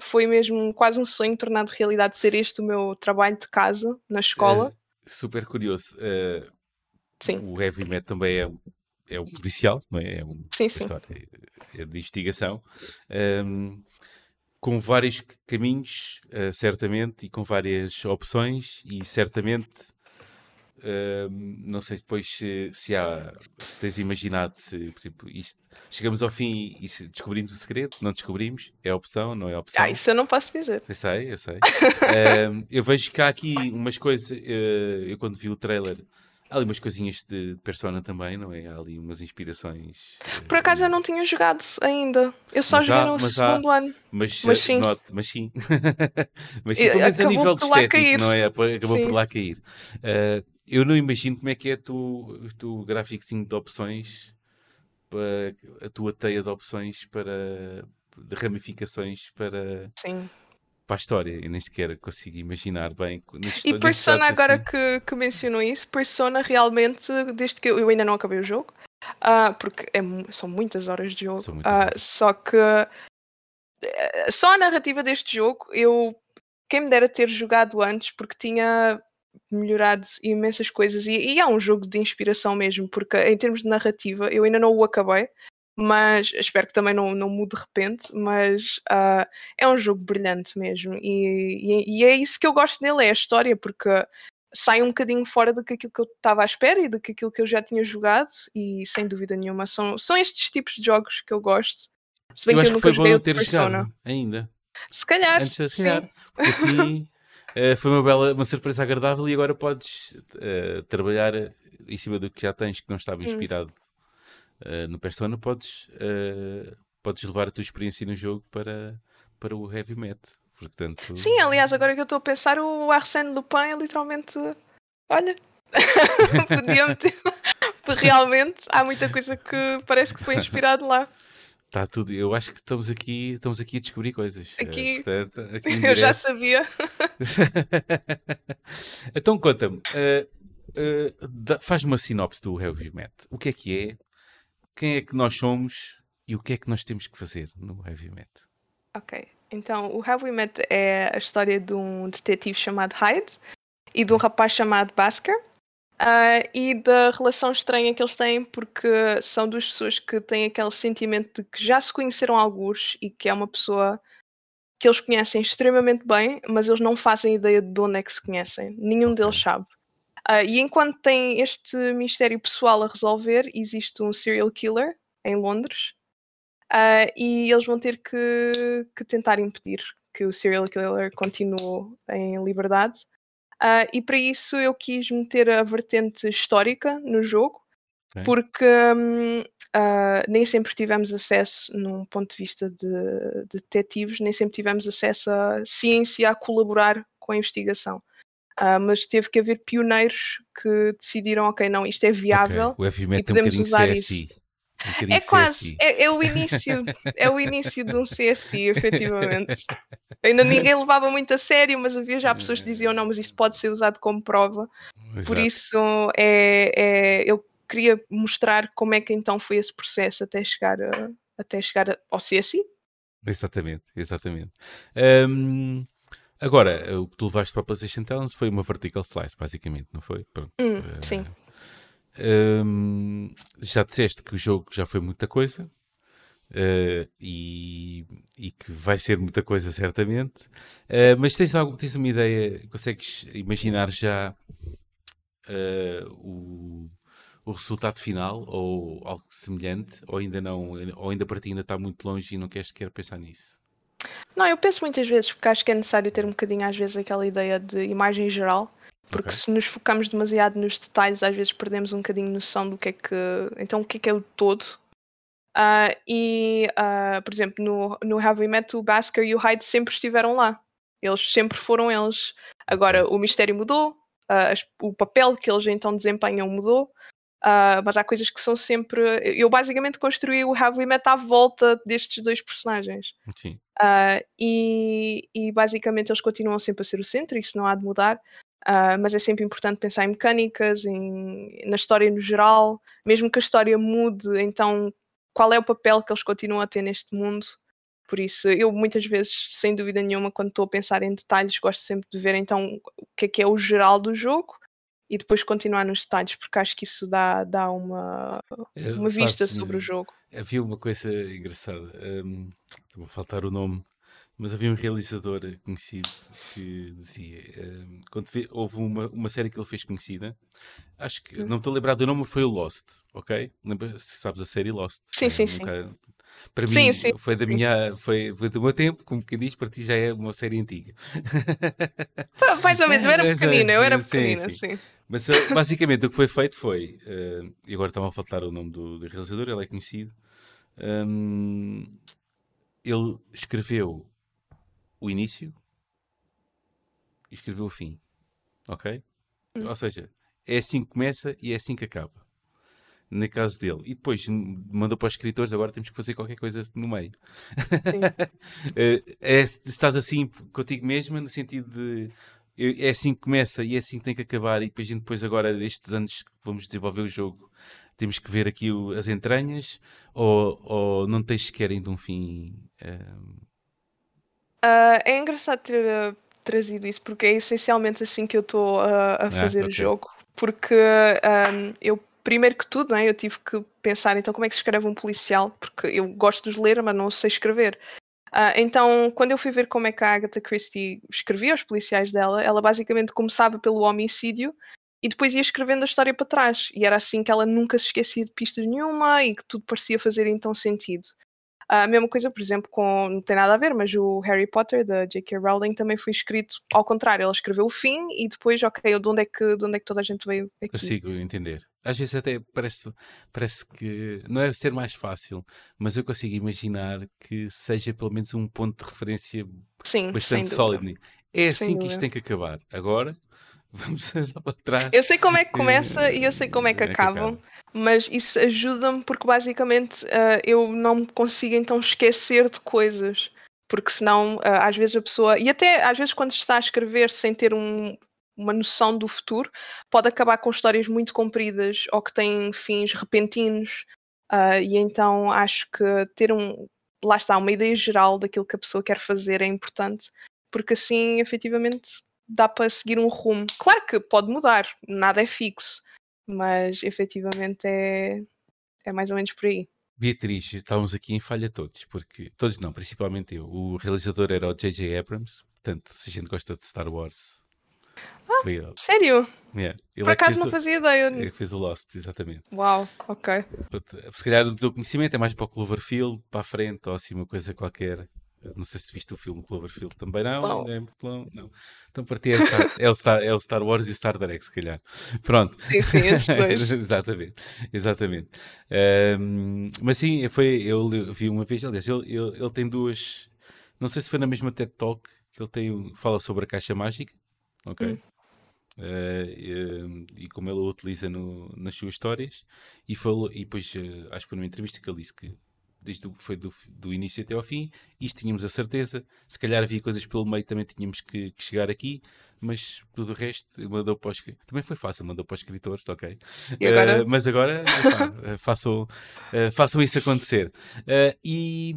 foi mesmo quase um sonho tornado realidade ser este o meu trabalho de casa na escola. É, super curioso. Uh, sim. O Heavy Metal também é, é um policial, não é? É um, sim, sim. História, é, de investigação. Um, com vários caminhos, uh, certamente, e com várias opções, e certamente não sei depois se, se, há, se tens imaginado se, por exemplo, isto, chegamos ao fim e se descobrimos o segredo, não descobrimos, é opção, não é opção. Ah, isso eu não posso dizer. Eu sei, eu sei. eu vejo que há aqui umas coisas, uh, eu quando vi o trailer, há ali umas coisinhas de Persona também, não é? Há ali umas inspirações. Por acaso eu não tinha jogado ainda. Eu só joguei há, no segundo há, ano. Mas, mas sim. Note, mas sim. mas sim, pelo menos a nível de estético, não é? Acabou sim. por lá cair. Uh, eu não imagino como é que é tu, tu gráfico de opções, para, a tua teia de opções para de ramificações para, Sim. Para a história. Eu nem sequer consigo imaginar bem. e Persona, agora assim... que, que mencionou isso, Persona realmente, desde que eu, eu ainda não acabei o jogo, uh, porque é, são muitas horas de jogo, uh, horas. só que uh, só a narrativa deste jogo, eu quem me dera ter jogado antes, porque tinha melhorado imensas coisas e, e é um jogo de inspiração mesmo, porque em termos de narrativa, eu ainda não o acabei, mas espero que também não, não mude de repente, mas uh, é um jogo brilhante mesmo e, e, e, é isso que eu gosto dele, é a história, porque sai um bocadinho fora do que aquilo que eu estava à espera e do que aquilo que eu já tinha jogado e sem dúvida nenhuma são, são estes tipos de jogos que eu gosto. Se bem eu que eu nunca que foi bom ter jogado ainda. Se calhar. Antes de calhar. Porque assim Uh, foi uma bela, uma surpresa agradável e agora podes uh, trabalhar em cima do que já tens que não estava hum. Uh, no Persona, podes, podes levar a tua experiência no jogo para, para o Heavy Metal. Portanto... Sim, aliás, agora que eu estou a pensar, o Arsène Lupin é literalmente. Olha, podia meter. Realmente, há muita coisa que parece que foi inspirado lá. Está tudo. Eu acho que estamos aqui, estamos aqui a descobrir coisas. Eh, aqui, portanto, aqui eu já sabia. então conta-me, uh, uh, faz-me uma sinopse do Heavy Met. O que é que é? Quem é que nós somos e o que é que nós temos que fazer no Heavy Met? Ok, então o Heavy Met é a história de um detetive chamado Hyde e de um rapaz chamado Basker. Uh, e da relação estranha que eles têm, porque são duas pessoas que têm aquele sentimento de que já se conheceram alguns e que é uma pessoa que eles conhecem extremamente bem, mas eles não fazem ideia de onde é que se conhecem. Nenhum okay. deles sabe. Uh, e enquanto tem este mistério pessoal a resolver, existe um serial killer em Londres uh, e eles vão ter que, que, tentar impedir que o serial killer continue em liberdade. Uh, e para isso eu quis meter a vertente histórica no jogo, okay. porque um, nem sempre tivemos acesso, num ponto de vista de, de detetives, nem sempre tivemos acesso à ciência a colaborar com a investigação. Uh, mas teve que haver pioneiros que decidiram, ok, não, isto é viável. Okay. O metal tem um bocadinho usar CSI. Um é quase, é, é, o início, é o início de um CSI, efetivamente. Ainda ninguém levava muito a sério, mas havia já pessoas que diziam, não, mas isto pode ser usado como prova. Exato. Por isso, é, é, eu queria mostrar como é que então foi esse processo até chegar, a, até chegar ao CSI. Exatamente, exatamente. Um, Agora, o que tu levaste para a PlayStation Talents foi uma vertical slice, basicamente, não foi? Hum, uh, sim. Um, já disseste que o jogo já foi muita coisa uh, e, e, que vai ser muita coisa, certamente. Uh, mas tens, algo, tens uma ideia, consegues imaginar já o, o resultado final ou algo semelhante? Ou ainda não? Ou ainda para ti ainda está muito longe e não queres sequer pensar nisso? Não, eu penso muitas vezes, porque acho que é necessário ter um bocadinho, às vezes, aquela ideia de imagem geral, porque okay. se nos focamos demasiado nos detalhes, às vezes perdemos um bocadinho noção do que é que. Então, o que é que é o todo. Uh, e, uh, por exemplo, no, no Have Met, o Basker e o Hyde sempre estiveram lá. Eles sempre foram eles. Agora, o mistério mudou, uh, o papel que eles então desempenham mudou, Uh, mas há coisas que são sempre. Eu basicamente construí o Have We Met à volta destes dois personagens. Sim. Uh, e, e, basicamente eles continuam sempre a ser o centro, isso não há de mudar. Uh, mas é sempre importante pensar em mecânicas, em, na história no geral, mesmo que a história mude, então qual é o papel que eles continuam a ter neste mundo? Por isso, eu muitas vezes, sem dúvida nenhuma, quando estou a pensar em detalhes, gosto sempre de ver então o que é que é o geral do jogo e depois continuar nos detalhes, porque acho que isso dá, dá uma, uma vista sobre o jogo. Havia uma coisa engraçada, um, vou faltar o nome, mas havia um realizador conhecido que dizia: um, quando vê, houve uma, uma série que ele fez conhecida, acho que hum. não estou a lembrar do nome, foi o Lost, ok? Lembra, sabes a série Lost? Sim, é, sim, nunca, sim. Para sim, mim, sim, foi da minha, foi, foi do meu tempo, como quem diz, para ti já é uma série antiga. Mais ou menos, eu era pequenina, eu era pequenina, sim. Mas eh, basicamente o que foi feito foi, uh, e agora estava a faltar o nome do, do realizador, ele é conhecido, um, ele escreveu o início e escreveu o fim, ok? Hum. Ou seja, é assim que começa e é assim que acaba no caso dele. E depois mandou para os escritores, agora temos que fazer qualquer coisa no meio. é, estás assim contigo mesma, no sentido de é assim que começa e é assim que tem que acabar, e depois, depois agora, destes anos que vamos desenvolver o jogo, temos que ver aqui o, as entranhas, ou, ou não tens sequer ainda um fim? Um... Uh, é engraçado ter uh, trazido isso, porque é essencialmente assim que eu estou uh, a fazer ah, okay. o jogo. Porque um, eu primeiro que tudo, né, eu tive que pensar então como é que se escreve um policial, porque eu gosto de ler, mas não sei escrever. Uh, então, quando eu fui ver como é que a Agatha Christie escrevia os policiais dela, ela basicamente começava pelo homicídio e depois ia escrevendo a história para trás. E era assim que ela nunca se esquecia de pistas nenhuma e que tudo parecia fazer então sentido. A mesma coisa, por exemplo, com. Não tem nada a ver, mas o Harry Potter da J.K. Rowling também foi escrito ao contrário. Ela escreveu o fim e depois, ok, de onde é que, de onde é que toda a gente veio aqui? Consigo entender. Às vezes até parece, parece que não é ser mais fácil, mas eu consigo imaginar que seja pelo menos um ponto de referência Sim, bastante sólido. É assim sem que isto tem que acabar. Agora, vamos lá para trás. Eu sei como é que começa e eu sei como é que, é acabam, mas isso ajuda-me porque basicamente uh, eu não me consigo então esquecer de coisas. Porque senão, uh, às vezes a pessoa. E até às vezes quando se está a escrever sem ter um, uma noção do futuro, pode acabar com histórias muito compridas ou que têm fins repentinos. Uh, e então acho que ter um. Lá está, uma ideia geral daquilo que a pessoa quer fazer é importante, porque assim efetivamente dá para seguir um rumo. Claro que pode mudar, nada é fixo, mas efetivamente é, é mais ou menos por aí. Beatriz, estávamos aqui em falha todos, porque todos não, principalmente eu. O realizador era o J.J. Abrams, portanto, se a gente gosta de Star Wars, ah, foi ele. Sério? Yeah. Por é acaso não o, fazia ideia. Ele fez o Lost, exatamente. Uau, ok. Se calhar o teu conhecimento é mais para o Cloverfield, para a frente, ou assim uma coisa qualquer. Não sei se viste o filme Cloverfield também não. É, não. Então para ti é o, Star, é, o Star, é o Star Wars e o Star Trek, se calhar. Pronto. Sim, sim, exatamente. Exatamente. Um, mas sim, foi, eu vi uma vez, aliás, ele, ele, ele tem duas. Não sei se foi na mesma TED Talk que ele tem, fala sobre a caixa mágica. Ok. Hum. Uh, e como ele o utiliza no, nas suas histórias e, falou, e depois uh, acho que foi numa entrevista que ele disse que desde o, foi do, do início até ao fim, isto tínhamos a certeza, se calhar havia coisas pelo meio também tínhamos que, que chegar aqui, mas tudo o resto mandou para os também foi fácil, mandou para os escritores, ok. Agora? Uh, mas agora epá, façam, façam isso acontecer. E,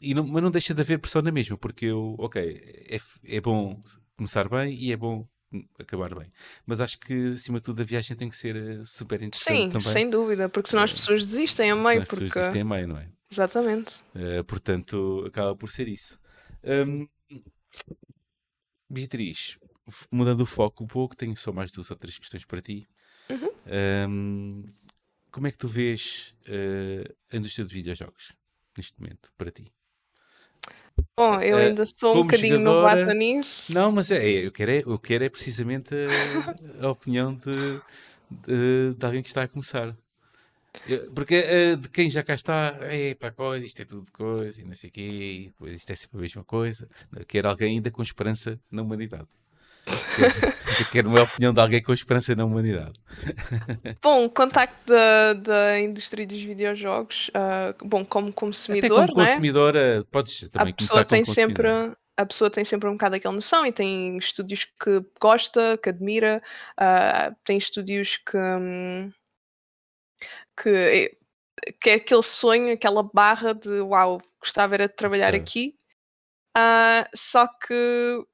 e não, mas não deixa de haver pressão na mesma, porque eu, ok, é, é bom começar bem e é bom acabar bem. Mas acho que, acima de tudo, a viagem tem que ser super interessante Sim, também. sem dúvida, porque senão as pessoas desistem a meio. Porque... As pessoas desistem a meio, não é? Exatamente. Uh, portanto, acaba por ser isso. Um, Beatriz, mudando o foco um pouco, tenho só mais duas ou três questões para ti. Uhum. Um, como é que tu vês uh, a indústria dos videojogos neste momento, para ti? Bom, eu ainda sou um bocadinho jogadora... novata nisso. Não, mas é, eu, quero é, eu quero é precisamente a, a opinião de, de, de, alguém que está a começar. Porque uh, de quem já cá está, é pá, coisa, isto é tudo coisa, e não sei o quê, depois isto é sempre a mesma coisa. Eu quero alguém ainda com esperança na humanidade. Eu quero uma opinião de alguém com esperança na humanidade. Bom, o contacto da, da indústria dos videojogos, uh, bom, como consumidor, Até como né? consumidora, podes também a começar tem sempre a pessoa tem sempre um bocado aquela noção e tem estúdios que gosta, que admira, uh, tem estúdios que, um, que, que é aquele sonho, aquela barra de uau, gostava era de trabalhar é. aqui. Uh, só que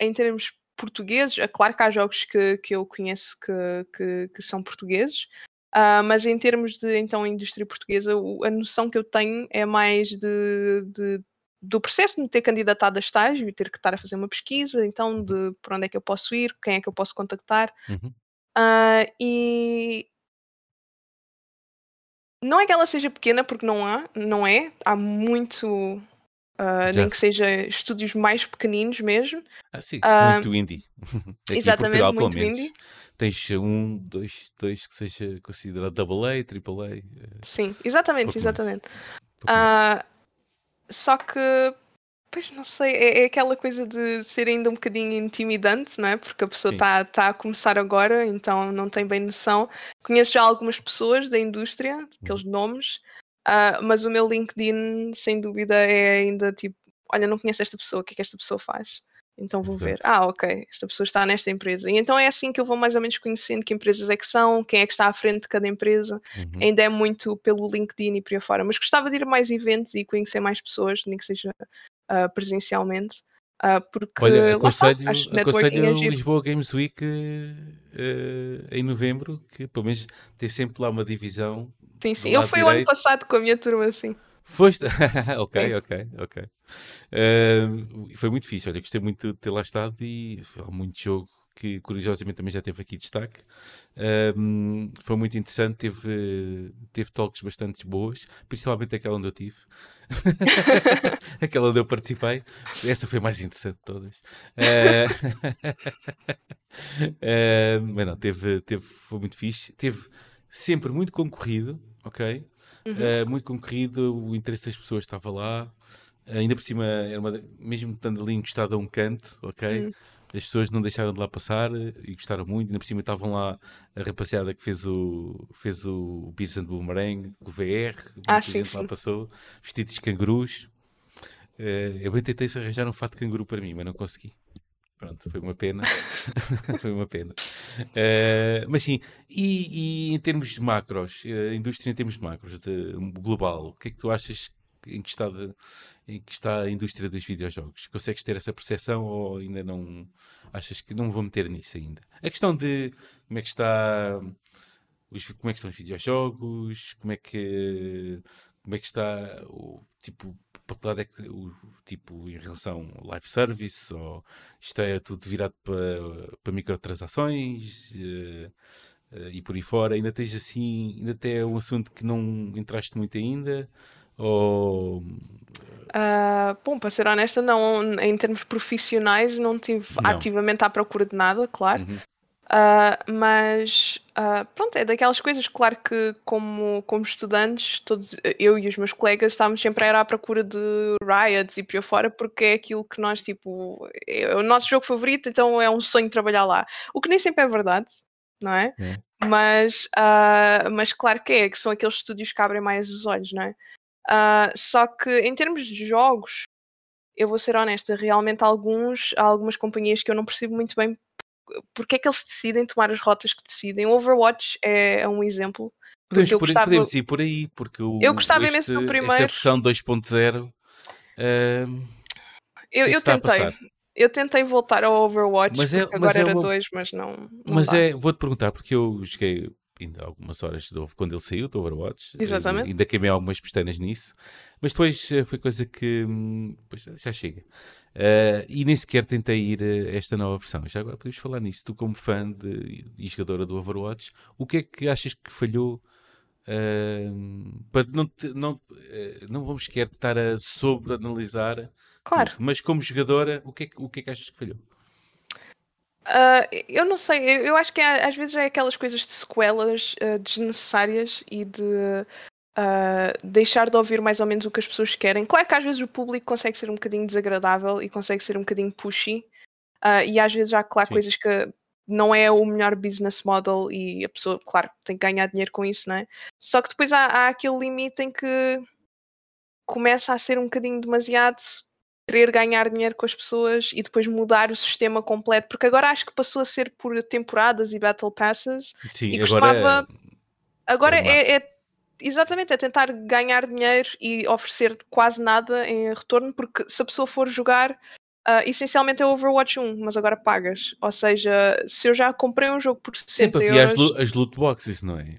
em termos portugueses, é claro que há jogos que, que eu conheço que, que, que são portugueses, uh, mas em termos de então indústria portuguesa, a noção que eu tenho é mais de, de do processo de me ter candidatado a estágio e ter que estar a fazer uma pesquisa, então de por onde é que eu posso ir, quem é que eu posso contactar. Uhum. Uh, e não é que ela seja pequena, porque não há, não é. Há muito, uh, nem que seja estúdios mais pequeninos mesmo. Ah, sim, uh, muito indie. Aqui exatamente, Portugal, muito menos. indie. Tens um, dois, dois que seja considerado double A, triple A. Eh, sim, exatamente, exatamente. Uh, só que Pois não sei, é, é, aquela coisa de ser ainda um bocadinho intimidante, não é? Porque a pessoa está tá a começar agora, então não tem bem noção. Conheço já algumas pessoas da indústria, aqueles uhum. nomes, uh, mas o meu LinkedIn, sem dúvida, é ainda tipo: olha, não conheço esta pessoa, o que é que esta pessoa faz? Então vou Exato. ver. Ah, ok, esta pessoa está nesta empresa. E então é assim que eu vou mais ou menos conhecendo que empresas é que são, quem é que está à frente de cada empresa. Uhum. Ainda é muito pelo LinkedIn e por aí fora. Mas gostava de ir a mais eventos e conhecer mais pessoas, nem que seja uh, presencialmente. Uh, porque Olha, aconselho, está, aconselho é Lisboa Games Week uh, em novembro, que pelo menos tem sempre lá uma divisão. Sim, sim. Eu fui o ano passado com a minha turma assim. Foste? ok, ok, ok. Uh, foi muito fixe, olha, gostei muito de ter lá estado e foi muito jogo que curiosamente também já teve aqui destaque. Um, foi muito interessante, teve, teve talks bastante boas, principalmente aquela onde eu tive, aquela onde eu participei. Essa foi mais interessante de todas. Uh, uh, mas não, teve, teve, foi muito fixe. Teve sempre muito concorrido, ok? Uhum. Uh, muito concorrido, o interesse das pessoas estava lá. ainda por cima, era uma, mesmo estando ali encostado a um canto, ok? Uhum as pessoas não deixaram de lá passar e gostaram muito. Ainda por cima estavam lá a rapaziada que fez o, fez o Beers and Boomerang, o VR, ah, sim, lá passou, vestidos de cangurus. Uh, eu bem tentei arranjar um fato de canguru para mim, mas não consegui. Pronto, foi uma pena. foi uma pena. Uh, mas sim, e, e, em termos de macros, a indústria em termos de macros, de, global, o que é que tu achas em que está, de, em que está a indústria dos videojogos? Consegues ter essa percepção ou ainda não achas que não vou meter nisso ainda? A questão de como é que está os, como é que estão os videojogos, como é que como é que está o tipo para que lado é que o tipo em relação ao live service ou isto é tudo virado para, para microtransações uh, uh, e por aí fora? Ainda tens assim ainda até é um assunto que não entraste muito ainda? Ou uh, bom para ser honesta não. Em termos profissionais não estive ativamente à procura de nada claro. Uhum. Uh, mas uh, pronto, é daquelas coisas, claro que como, como estudantes, todos, eu e os meus colegas estávamos sempre a ir à procura de riots e por aí fora, porque é aquilo que nós, tipo, é o nosso jogo favorito, então é um sonho trabalhar lá. O que nem sempre é verdade, não é? é. Mas, uh, mas claro que é, que são aqueles estúdios que abrem mais os olhos, não é? só que em termos de jogos, eu vou ser honesta, realmente alguns, há algumas companhias que eu não percebo muito bem porque é que eles decidem tomar as rotas que decidem. Overwatch é, é um exemplo. Podemos, por, gostava... podemos ir por aí, porque o, eu gostava este, imenso do primeiro. Esta versão 2.0 uh, eu, eu tentei. Eu tentei voltar ao Overwatch, mas é, agora é era 2, mas não. não mas dá. é, vou-te perguntar, porque eu joguei ainda algumas horas de quando ele saiu do Overwatch. Exatamente. Ainda queimei algumas pestanas nisso. Mas depois eh, foi coisa que. Hum, pois, já chega. Uh, e nem sequer tentei ir a esta nova versão. Já agora podemos falar nisso. Tu, como fã de, e jogadora do Overwatch, o que é que achas que falhou? Uh, para não, não, uh, não vamos sequer estar a sobre-analisar, claro. Tudo, mas como jogadora, o que, é, o que é que achas que falhou? Uh, eu não sei, eu acho que é, às vezes é aquelas coisas de sequelas desnecessárias e de uh, deixar de ouvir mais ou menos o que as pessoas querem. Claro que às vezes o público consegue ser um bocadinho desagradável e consegue ser um bocadinho pushy, e às vezes há, claro, Sim. coisas que não é o melhor business model e a pessoa, claro, tem que ganhar dinheiro com isso, não é? Só que depois há, há aquele limite em que começa a ser um bocadinho demasiado querer ganhar dinheiro com as pessoas e depois mudar o sistema completo, porque agora acho que passou a ser por temporadas e battle passes. Sim, e agora costumava... é... agora é, é, é, exatamente é tentar ganhar dinheiro e oferecer quase nada em retorno, porque se a pessoa for jogar Uh, essencialmente é Overwatch 1, mas agora pagas. Ou seja, se eu já comprei um jogo por 60 Sempre havia euros... as, as loot boxes, não é?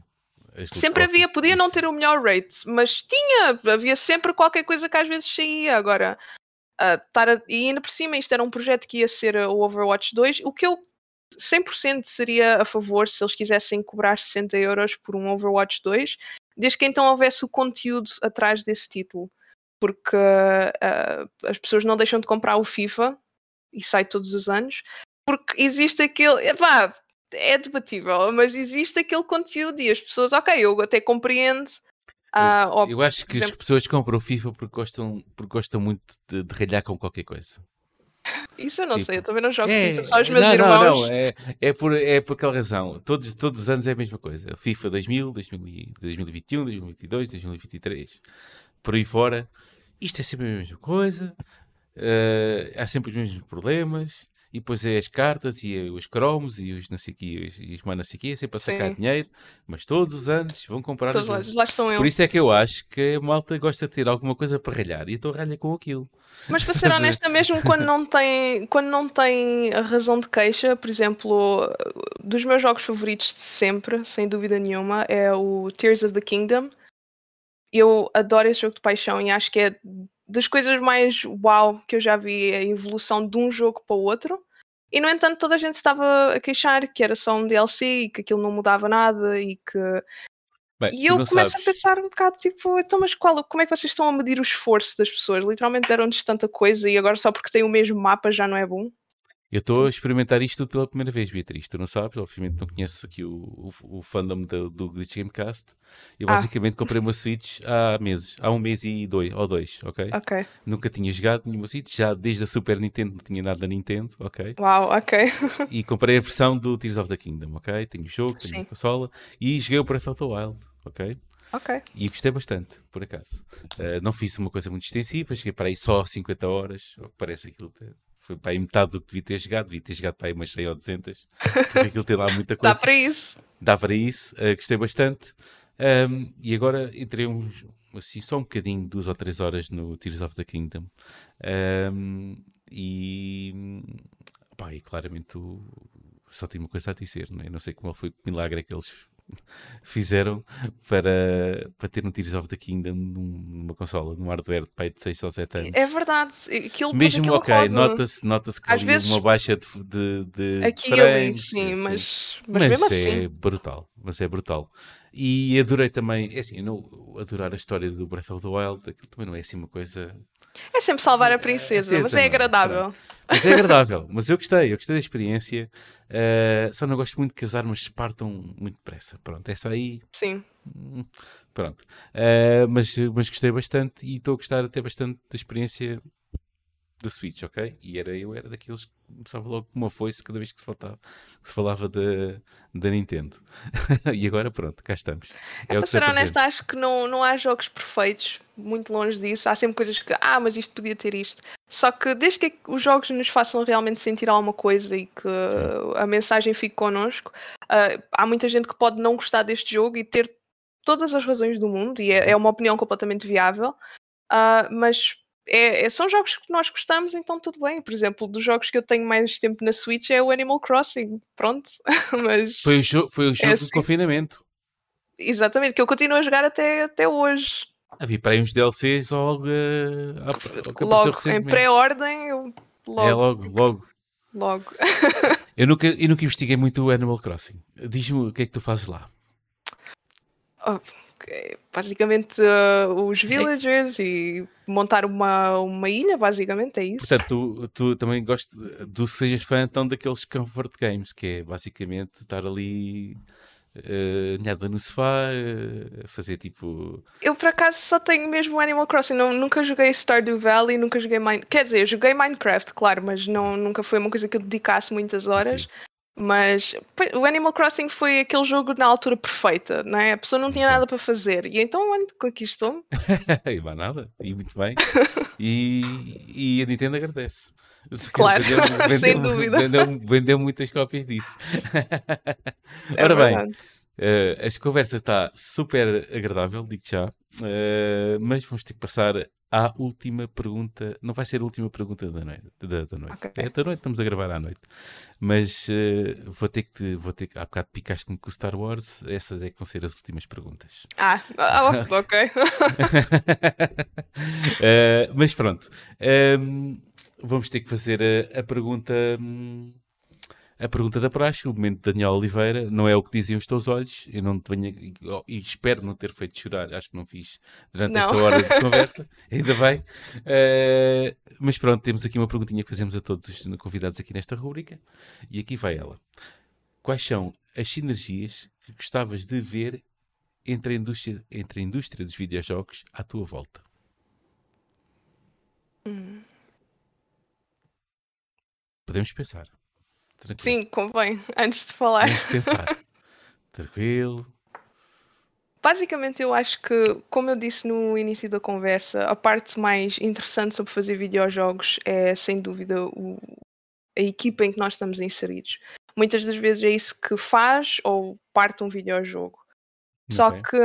Sempre havia, podia não ter o melhor rate, mas tinha, havia sempre qualquer coisa que às vezes saía. Agora, Uh, a, e ainda por cima, isto era um projeto que ia ser o Overwatch 2, o que eu 100% seria a favor se eles quisessem cobrar 60 euros por um Overwatch 2, desde que então houvesse o conteúdo atrás desse título. Porque uh, as pessoas não deixam de comprar o FIFA e sai todos os anos, porque existe aquele. Epá, é debatível, mas existe aquele conteúdo e as pessoas, ok, eu até compreendo ah, eu, eu acho que exemplo... as pessoas compram o FIFA porque gostam, porque gostam muito de, de ralhar com qualquer coisa. Isso eu não tipo, sei, eu também não jogo é, FIFA, só os meus não, irmãos. Não, não, é, é, por, é por aquela razão. Todos, todos os anos é a mesma coisa. FIFA 2000, 2021, 2022, 2023, por aí fora. Isto é sempre a mesma coisa. Uh, há sempre os mesmos problemas e depois é as cartas e é os cromos e os não sei quê, e os manas sei sempre a sacar Sim. dinheiro, mas todos os anos vão comprar todos lá, lá estão Por isso é que eu acho que a malta gosta de ter alguma coisa para ralhar e então ralha com aquilo. Mas para ser honesta, mesmo quando não tem, quando não tem a razão de queixa, por exemplo, dos meus jogos favoritos de sempre, sem dúvida nenhuma, é o Tears of the Kingdom. Eu adoro esse jogo de paixão e acho que é das coisas mais uau que eu já vi a evolução de um jogo para o outro. E no entanto toda a gente estava a queixar que era só um DLC e que aquilo não mudava nada e que. Bem, e eu começo sabes. a pensar um bocado tipo, então, mas qual, como é que vocês estão a medir o esforço das pessoas? Literalmente deram-nos tanta coisa e agora só porque tem o mesmo mapa já não é bom? Eu estou a experimentar isto tudo pela primeira vez, Beatriz. Tu não sabes, obviamente não conheço aqui o, o, o fandom do, do Glitch Gamecast. Eu ah. basicamente comprei uma Switch há meses, há um mês e dois, ou dois, ok? Ok. Nunca tinha jogado nenhuma Switch, já desde a Super Nintendo não tinha nada da Nintendo, ok? Uau, ok. e comprei a versão do Tears of the Kingdom, ok? Tenho o jogo, tenho Sim. a consola e joguei o Breath of the Wild, ok? Ok. E gostei bastante, por acaso. Uh, não fiz uma coisa muito extensiva, cheguei para aí só 50 horas, parece aquilo foi para aí metade do que devia ter jogado, devia ter jogado para aí umas 100 ou 200, porque aquilo tem lá muita coisa. Dá para isso. Dá para isso, uh, gostei bastante. Um, e agora entrei uns, assim, só um bocadinho, duas ou três horas no Tears of the Kingdom. Um, e, pá, e claramente o, só tenho uma coisa a dizer, né? não sei como foi o milagre que eles fizeram para, para ter um Tears of the Kingdom numa consola, num hardware de pai de 6 ou 7 anos. É verdade. Aquilo, Mesmo ok, nota-se nota que Às vezes, uma baixa de, de, de, aqui frames, sim, assim. mas, mas, mas mesmo é assim. brutal, mas é brutal. E adorei também, é assim, não adorar a história do Breath of the Wild, aquilo também não é assim uma coisa É sempre salvar a a princesa, mas princesa, é não é? agradável. Mas é agradável, mas eu gostei, eu gostei da experiência. Uh, só não gosto muito que as armas partam muito depressa. Pronto, essa aí. Sim. hum, Pronto. Uh, mas, mas gostei bastante e estou a gostar até bastante da experiência da Switch, ok? E era, eu era daqueles que começava logo com uma foice cada vez que se, faltava, que se falava da, Nintendo. e agora pronto, cá estamos. É É para ser honesta, acho que não, não há jogos perfeitos, muito longe disso. Há sempre coisas que, ah, mas isto podia ter isto. Só que desde que os jogos nos façam realmente sentir alguma coisa e que a mensagem fique connosco, ah, há muita gente que pode não gostar deste jogo e ter todas as razões do mundo, e é, é uma opinião completamente viável, ah, mas é- é- são jogos que nós gostamos, então tudo bem. Por exemplo, dos jogos que eu tenho mais tempo na Switch é o Animal Crossing, pronto. mas Foi o, jo foi o jogo É do assim. confinamento. exatamente, que eu continuo a jogar até, até hoje. Havia para aí uns DLCs algo, uh, Logo, em pré-ordem, logo, É logo, logo. logo. Eu nunca, eu nunca investiguei muito o Animal Crossing. Diz-me o que é que tu fazes lá. Ok, Basicamente, uh, os villagers e montar uma, uma ilha, basicamente, é isso. Portanto, tu, tu também gostas do que sejas fã então daqueles comfort games, que é basicamente estar ali uh, no sofá, uh, fazer tipo. Eu, por acaso, só tenho mesmo Animal Crossing. Não, nunca joguei Stardew Valley, nunca joguei Mine... Quer dizer, eu joguei Minecraft, claro, mas não, nunca foi uma coisa que eu dedicasse muitas horas. Sim. Mas o Animal Crossing foi aquele jogo na altura perfeita, não é? A pessoa não tinha Sim. nada para fazer. E então, olha, conquistou-me. e mais nada, e muito bem. E, e a Nintendo agradece. Claro, Vendeu- sem vendeu- dúvida. Vendeu, vendeu muitas cópias disso. É Ora bem, verdade. Eh, esta conversa está super agradável, digo já, Eh, mas vamos ter que passar à última pergunta. Não vai ser a última pergunta da noite. Da, da noite. Ok. É da noite, estamos a gravar à noite. Mas eh, vou ter que, vou ter que, há bocado picaste-me com o Star Wars, essas é que vão ser as últimas perguntas. Ah, ah, ok. Eh, mas pronto, Ehm, vamos ter que fazer a, a pergunta. hum, A pergunta da praxe, o momento de Daniel Oliveira, não é o que diziam os teus olhos, eu não te venho, e espero não ter feito chorar, acho que não fiz durante Não. esta hora de conversa, ainda bem. Eh, mas pronto, temos aqui uma perguntinha que fazemos a todos os convidados aqui nesta rubrica, e aqui vai ela. Quais são as sinergias que gostavas de ver entre a indústria, entre a indústria dos videojogos à tua volta? Podemos pensar. Tranquilo. Sim, convém, antes de falar. Podemos pensar. Tranquilo. Basicamente, eu acho que, como eu disse no início da conversa, a parte mais interessante sobre fazer videojogos é, sem dúvida, o- a equipa em que nós estamos inseridos. Muitas das vezes é isso que faz ou parte um videojogo. Só Ok. que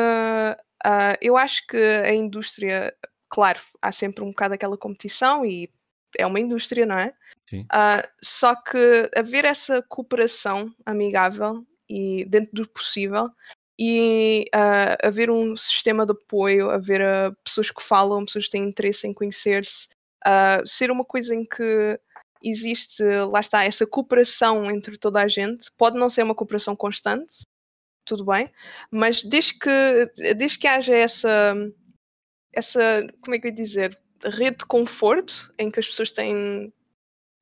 ah, eu acho que a indústria, claro, há sempre um bocado aquela competição e é uma indústria, não é? Ah, só que haver essa cooperação amigável e dentro do possível e ah, haver um sistema de apoio, haver ah, pessoas que falam, pessoas que têm interesse em conhecer-se, ser uma coisa em que existe, lá está, essa cooperação entre toda a gente. Pode não ser uma cooperação constante, tudo bem, mas desde que, desde que haja essa, essa, como é que eu ia dizer, rede de conforto em que as pessoas têm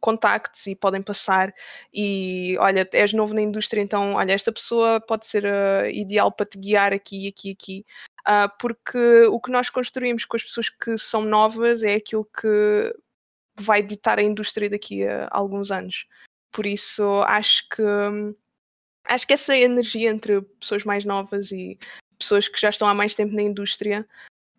contactos e podem passar e olha, és novo na indústria, então olha, esta pessoa pode ser ah, ideal para te guiar aqui, aqui, aqui. Ah, porque o que nós construímos com as pessoas que são novas é aquilo que vai ditar a indústria daqui a alguns anos. Por isso acho que acho que essa energia entre pessoas mais novas e pessoas que já estão há mais tempo na indústria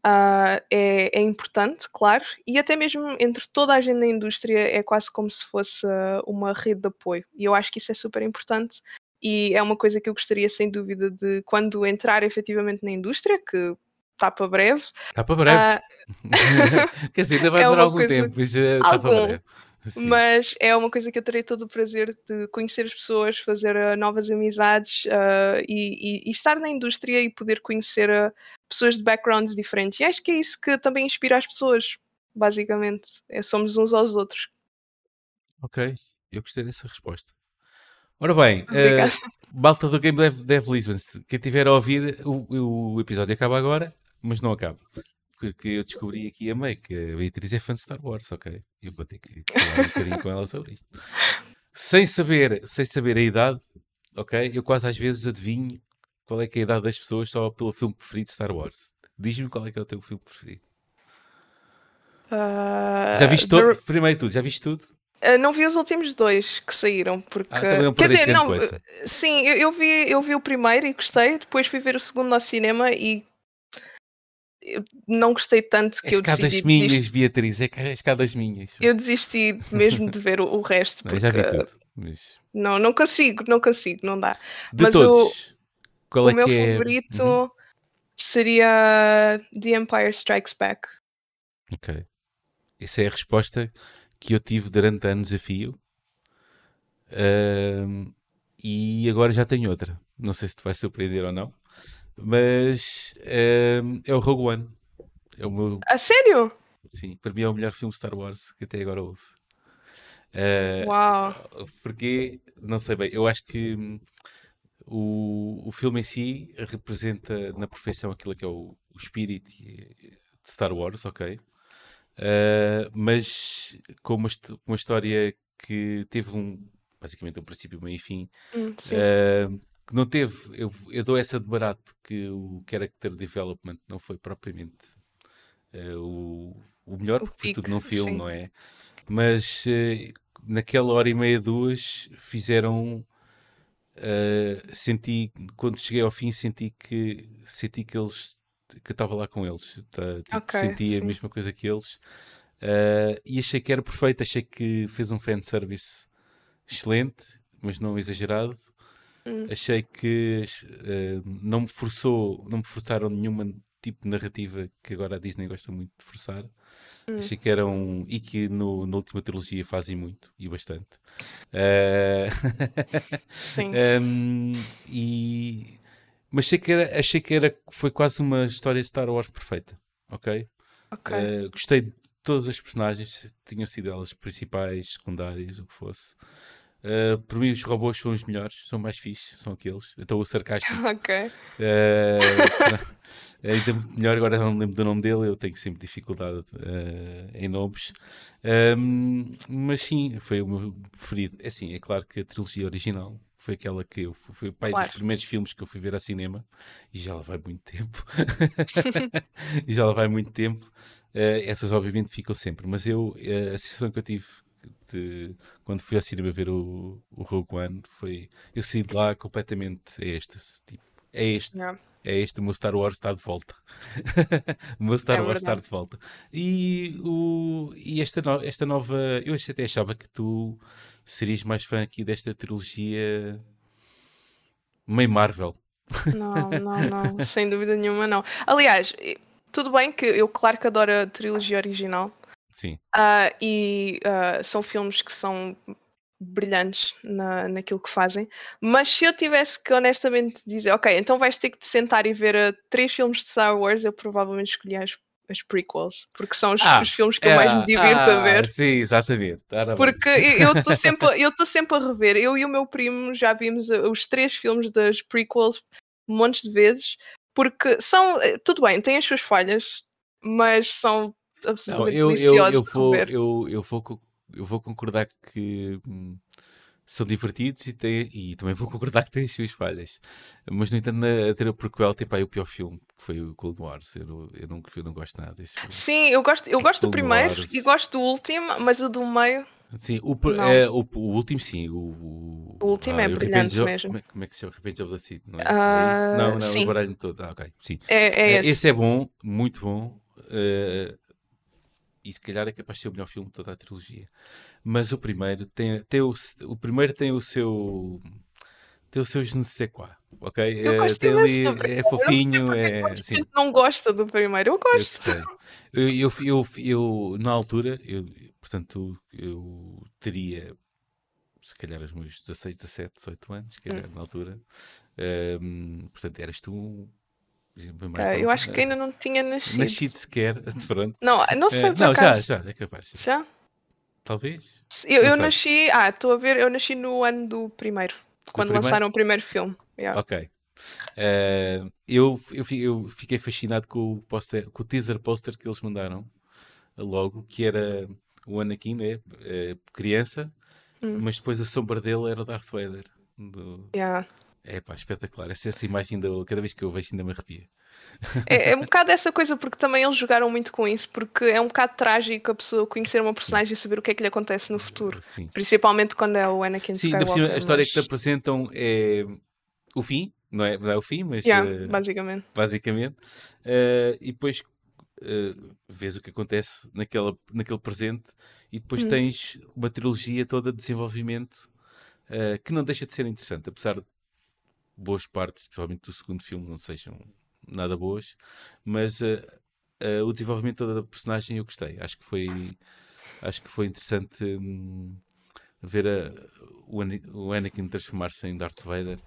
ah, é, é importante, claro, e até mesmo entre toda a gente na indústria é quase como se fosse ah, uma rede de apoio. E eu acho que isso é super importante e é uma coisa que eu gostaria, sem dúvida, de quando entrar efetivamente na indústria, que está para breve. Está para breve. Ah, Quer dizer, ainda vai é demorar algum coisa- tempo, mas eh, está para Algum. breve. Sim. Mas é uma coisa que eu terei todo o prazer de conhecer as pessoas, fazer ah, novas amizades ah, e, e- e estar na indústria e poder conhecer ah, pessoas de backgrounds diferentes. E acho que é isso que também inspira as pessoas, basicamente. É, somos uns aos outros. Ok, eu gostei dessa resposta. Ora bem, malta do Game Dev, Dev Lisbon, quem estiver a ouvir, o, o episódio acaba agora, mas não acaba. Porque eu descobri aqui a meio que a Beatriz é fã de Star Wars, ok? Eu vou ter que falar um bocadinho com ela sobre isto. Sem saber, sem saber a idade, ok? Eu quase às vezes adivinho qual é que é a idade das pessoas só pelo filme preferido de Star Wars. Diz-me qual é que é o teu filme preferido. Ah, Já viste The- todo? Primeiro tudo, já viste tudo? ah, não vi os últimos dois que saíram, porque. Ah, também não Quer dizer, não, coisa. sim, eu, eu vi, eu vi o primeiro e gostei, depois fui ver o segundo ao cinema e eu não gostei tanto que És eu cá das decidi minhas, desistir. Beatriz, é cá- és cá das minhas. Eu desisti mesmo de ver o, o resto, Não, porque eu já vi tudo. Mas não, não consigo, não consigo, não dá. de Mas o- todos, qual o é meu que é? favorito Uhum, seria The Empire Strikes Back. Ok. Essa é a resposta que eu tive durante anos a fio. Ahm, e agora já tenho outra. Não sei se te vai surpreender ou não. Mas ahm, é o Rogue One. É o meu, A sério? sim, para mim é o melhor filme Star Wars que até agora houve. Ah, Uau. porque, não sei bem, eu acho que hum, o, o filme em si representa na perfeição aquilo que é o, o espírito de Star Wars, ok? Uh, mas com uma, uma história que teve um, basicamente um princípio, meio e fim, Hum, sim. uh, que não teve, eu, eu dou essa de barato que o character development não foi propriamente uh, o, o melhor, porque foi tudo num filme, sim. não é? Mas uh, naquela hora e meia, duas, fizeram. uh, senti, quando cheguei ao fim, senti que, senti que eles que eu estava lá com eles, tá, tipo, Ok, senti a sim. mesma coisa que eles e achei que era perfeito, achei que fez um fanservice excelente, mas não exagerado. Hum. Achei que uh, não me forçou, não me forçaram nenhuma tipo de narrativa que agora a Disney gosta muito de forçar. Hum. Achei que eram, e que no, na última trilogia fazem muito, e bastante. Uh, Sim. um, e, mas achei que, era, achei que era, foi quase uma história de Star Wars perfeita, ok? Ok. Uh, gostei de todas as personagens, tinham sido elas principais, secundárias, o que fosse. Uh, para mim, os robôs são os melhores, são mais fixes, são aqueles. Então, o sarcástico, Ok. uh, ainda melhor. Agora não me lembro do nome dele, eu tenho sempre dificuldade uh, em nomes. Um, mas sim, foi o meu preferido. É assim, é claro que a trilogia original foi aquela que eu foi o pai Claro. dos primeiros filmes que eu fui ver ao cinema e já lá vai muito tempo. e já lá vai muito tempo. Eh, essas obviamente ficam sempre, mas eu eh, a sensação que eu tive de- quando fui ao cinema ver o, o Rogue One foi eu saí de lá completamente é este, tipo, é este, é este, o meu Star Wars está de volta. o meu Star É Wars está de volta. E, o, e esta, no- esta nova, eu até achava que tu serias mais fã aqui desta trilogia meio Marvel. Não, não, não, sem dúvida nenhuma não. Aliás, tudo bem que eu claro que adoro a trilogia original Sim, ah, e ah, são filmes que são brilhantes na, naquilo que fazem, mas se eu tivesse que honestamente dizer, ok, então vais ter que te sentar e ver ah, três filmes de Star Wars, eu provavelmente escolhia as, as prequels, porque são os, Ah, os filmes que eu mais me divirto a ah, ver. Sim, exatamente. Porque eu estou sempre, eu estou sempre a rever. Eu e o meu primo já vimos uh, os três filmes das prequels montes de vezes, porque são eh, tudo bem, têm as suas falhas, mas são Não, absolutamente eu, eu, eu, de vou, eu, eu, vou, eu vou concordar que hum, são divertidos e, têm, e também vou concordar que têm as suas falhas. Mas, no entanto, a ter a prequel tem pá, o pior filme, que foi o Cold Wars. Eu, não- eu, não, eu não gosto nada desse filme. Sim, eu gosto, eu gosto do primeiro Wars. e gosto do último, mas o do meio, Sim, o, Não. é, o, o último sim. O, o, O último é o brilhante mesmo. Como é, como é que se chama? Revenge of the Sith, não é? Ah, é isso? Não, não, sim. o baralho todo. Ah, ok, sim. é, é Eh, esse. esse é bom, muito bom. eh, e se calhar é capaz de ser o melhor filme de toda a trilogia. Mas o primeiro tem, tem o, o primeiro tem o seu tem o seu je ne sais quoi, ok? Eu Eh, gosto imenso ali, é fofinho, é que é. Sim, não gosta do primeiro. Eu gosto. Eu, eu, eu, eu, na altura, eu, portanto, eu teria se calhar os meus 16, 17, 18 anos, se calhar, na altura. Ahm, portanto, eras tu. Ah, eu acho que ainda não tinha nascido. Nascido sequer, pronto. Não, não sei por não, já, acaso. já, é capaz. Já? Talvez. Eu, eu nasci. Ah, estou a ver, eu nasci no ano do primeiro. Quando primeiro? lançaram o primeiro filme. Yeah. Ok. Eh, eu, eu, eu fiquei fascinado com o, poster, com o teaser poster que eles mandaram logo, que era o Anakin, né? eh, criança, Hum. mas depois a sombra dele era o Darth Vader. Do... Yeah. É pá, espetacular. Essa, essa imagem, ainda, cada vez que eu vejo, ainda me arrepia. É, é um bocado essa coisa, porque também eles jogaram muito com isso, porque é um bocado trágico a pessoa conhecer uma personagem e saber o que é que lhe acontece no futuro. Sim. Principalmente quando é o Anakin Sim, Skywalker. cima, a história que te apresentam é o fim, não é, não é o fim, mas Yeah, eh, basicamente. basicamente. Eh, e depois eh, vês o que acontece naquela, naquele presente e depois Hum. tens uma trilogia toda de desenvolvimento eh, que não deixa de ser interessante, apesar de boas partes, especialmente do segundo filme, não sejam nada boas, mas eh, eh, o desenvolvimento da personagem eu gostei. Acho que foi, acho que foi interessante hum, ver a- o, Ani- o Anakin transformar-se em Darth Vader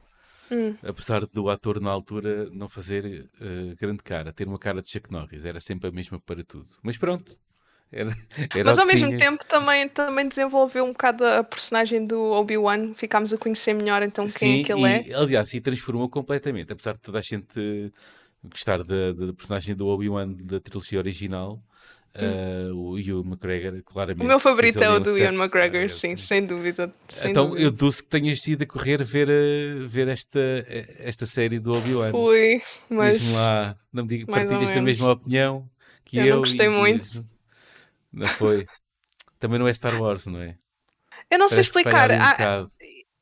Hum. apesar do ator na altura não fazer eh, grande cara, ter uma cara de Chuck Norris, era sempre a mesma para tudo. Mas pronto, era, era Mas ao mesmo tinha. tempo também, também desenvolveu um bocado a personagem do Obi-Wan, ficámos a conhecer melhor então quem Sim, é que ele é. e, aliás, e transformou completamente, apesar de toda a gente gostar da, da personagem do Obi-Wan da trilogia original. eh, o Ewan McGregor, claramente. O meu favorito é o do Ian McGregor, é, sim, sem dúvida. sem Então dúvida. eu deduzo que tenhas ido a correr ver, eh, ver esta, esta série do Obi-Wan. Fui, mas Diz-me lá, não me diga, partilhas da mesma opinião que Eu eu. não gostei muito. diz- Não foi? Também não é Star Wars, não é? eu não sei Parece falha explicar. um Ah,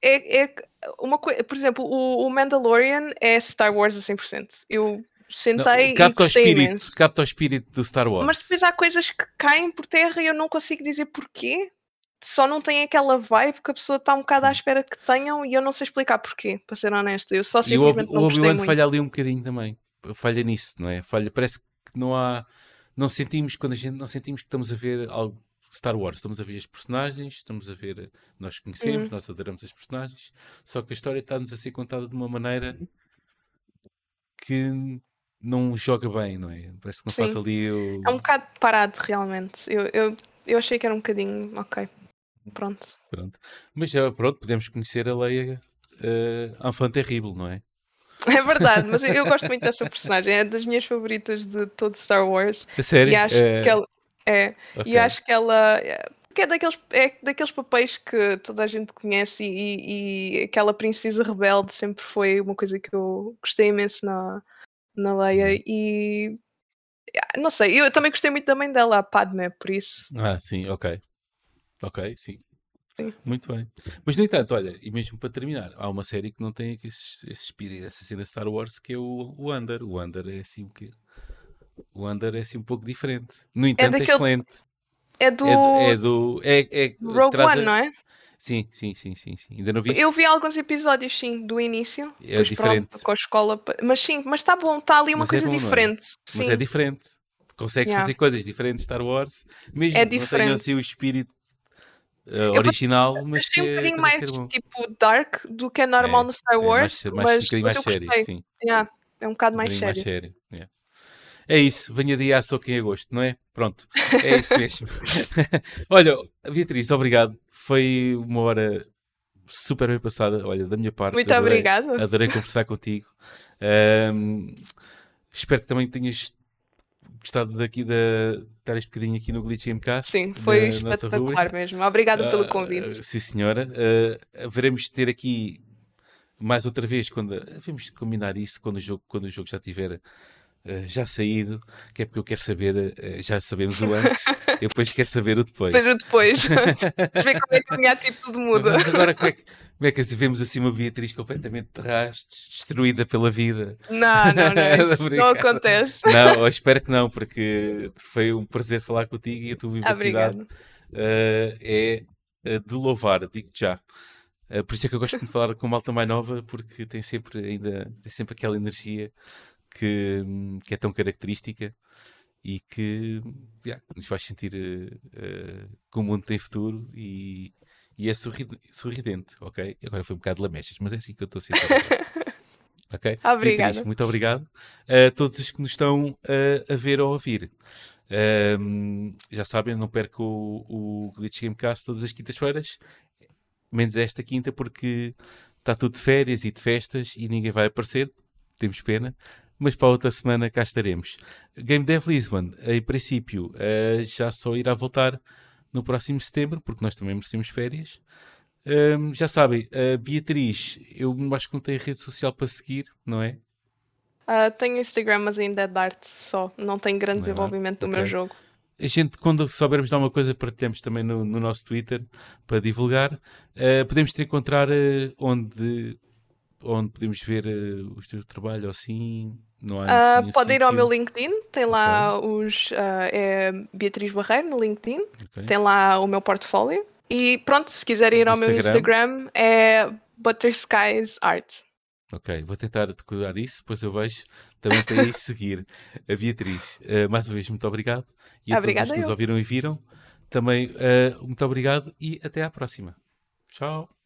é, é uma coisa, por exemplo, o, o Mandalorian é Star Wars a 100%. Eu Não, sentei e capta, o gostei espírito, imenso. capta o espírito do Star Wars. Mas depois há coisas que caem por terra e eu não consigo dizer porquê. Só não tem aquela vibe que a pessoa está um bocado à Sim. espera que tenham e eu não sei explicar porquê, para ser honesta. Eu só E o simplesmente o não gostei Obi-Wan falha ali um bocadinho também. Falha nisso, não é? Falha, parece que não há. Não sentimos, quando a gente não sentimos que estamos a ver algo Star Wars, estamos a ver as personagens, estamos a ver, nós conhecemos, Uhum. nós adoramos as personagens, só que a história está-nos a ser contada de uma maneira que não joga bem, não é? Parece que não faz Sim. ali o. É um bocado parado, realmente. Eu, eu, eu achei que era um bocadinho. Ok, pronto. Pronto. Mas já, pronto, podemos conhecer a Leia uh, Enfant Terrible, não é? É verdade, mas eu, eu gosto muito dessa personagem. É das minhas favoritas de todo Star Wars. Sério? E acho Eh, que ela. É, ok. E acho que ela é- que é daqueles, é daqueles papéis que toda a gente conhece e, e aquela princesa rebelde sempre foi uma coisa que eu gostei imenso na, na Leia Uhum. e ah, não sei, eu também gostei muito da mãe dela, a Padme, por isso. Ah, sim, ok. Ok, sim. Sim. Muito bem. Mas, no entanto, olha, e mesmo para terminar, há uma série que não tem aqui esse, esse espírito, essa cena Star Wars, que é o, o Under. O Under é assim um que O Under é assim um pouco diferente. No entanto, é, daquele- excelente. É do, É. É do é, é- Rogue One, a- não é? Sim, sim, sim, sim, sim. Ainda não viste? Eu vi alguns episódios, sim, do início. É diferente. Pronto, com a escola. Mas sim, mas está bom, está ali uma Mas é coisa bom, não é? diferente. Mas é diferente. Consegues Yeah. fazer coisas diferentes de Star Wars, mesmo É que não tenham diferente. assim o espírito uh, original, mas que Achei um é bocadinho mais tipo dark do que é normal É, no Star É Wars, mais, mais, mas, um bocadinho mais eu sério, sim. Yeah, é um bocado Um mais bocadinho sério. mais sério. yeah. É isso, venha de açougue em agosto, não é? Pronto, é isso mesmo. Olha, Beatriz, obrigado. Foi uma hora super bem passada. Olha, da minha parte, Muito adorei, obrigada. adorei conversar contigo. Ahm, espero que também tenhas gostado daqui da estar este bocadinho aqui no Glitch Gamecast. Sim, foi espetacular mesmo. Obrigada pelo Ah, convite. sim, senhora. Ah, veremos de ter aqui mais outra vez quando vamos combinar isso quando o jogo, quando o jogo já tiver ah, já saído, que é porque eu quero saber, ah, já sabemos o antes, eu depois quero saber o depois. Depois, depois. Vamos ver como é que a minha atitude muda. Mas agora como é, que, como é que vemos assim uma Beatriz completamente de destruída pela vida? Não, não, não. Não acontece. Não, eu espero que não, porque foi um prazer falar contigo e a tua vivacidade eh, é eh, de louvar, digo já. Uh, por isso é que eu gosto de falar com malta mais nova, porque tem sempre ainda tem sempre aquela energia que, que é tão característica e que yeah, nos faz sentir uh, que o mundo tem futuro e, e é sorridente, ok? Agora foi um bocado lamechas, mas é assim que eu estou a sentir. ok? Obrigada. muito obrigado a todos os que nos estão uh, a ver ou a ouvir. Um, já sabem, não percam o, o Glitch Gamecast todas as quintas-feiras, menos esta quinta, porque está tudo de férias e de festas e ninguém vai aparecer. Temos pena, mas para outra semana cá estaremos. Game Dev Lisbon, em princípio, uh, já só irá voltar no próximo setembro, porque nós também merecemos férias. Um, já sabem, a Beatriz, eu acho que não tenho rede social para seguir, não é? Uh, tenho Instagram, mas ainda é de arte só. Não tenho grande não é desenvolvimento do okay. meu jogo. A gente, quando soubermos de alguma coisa, partilhamos também no, no nosso Twitter para divulgar. Uh, podemos te encontrar uh, onde, onde podemos ver uh, o teu trabalho assim. Não há uh, pode ir ao meu LinkedIn, tem lá okay. os. é Beatriz Barreiro no LinkedIn, okay. tem lá o meu portfólio. E pronto, se quiserem ir ao Instagram. meu Instagram, é Butterskies Art. Ok, vou tentar decorar isso, depois eu vejo também para ir seguir a Beatriz. Uh, mais uma vez, muito obrigado. E a Obrigada todos os que nos ouviram e viram, também uh, muito obrigado e até à próxima. Tchau.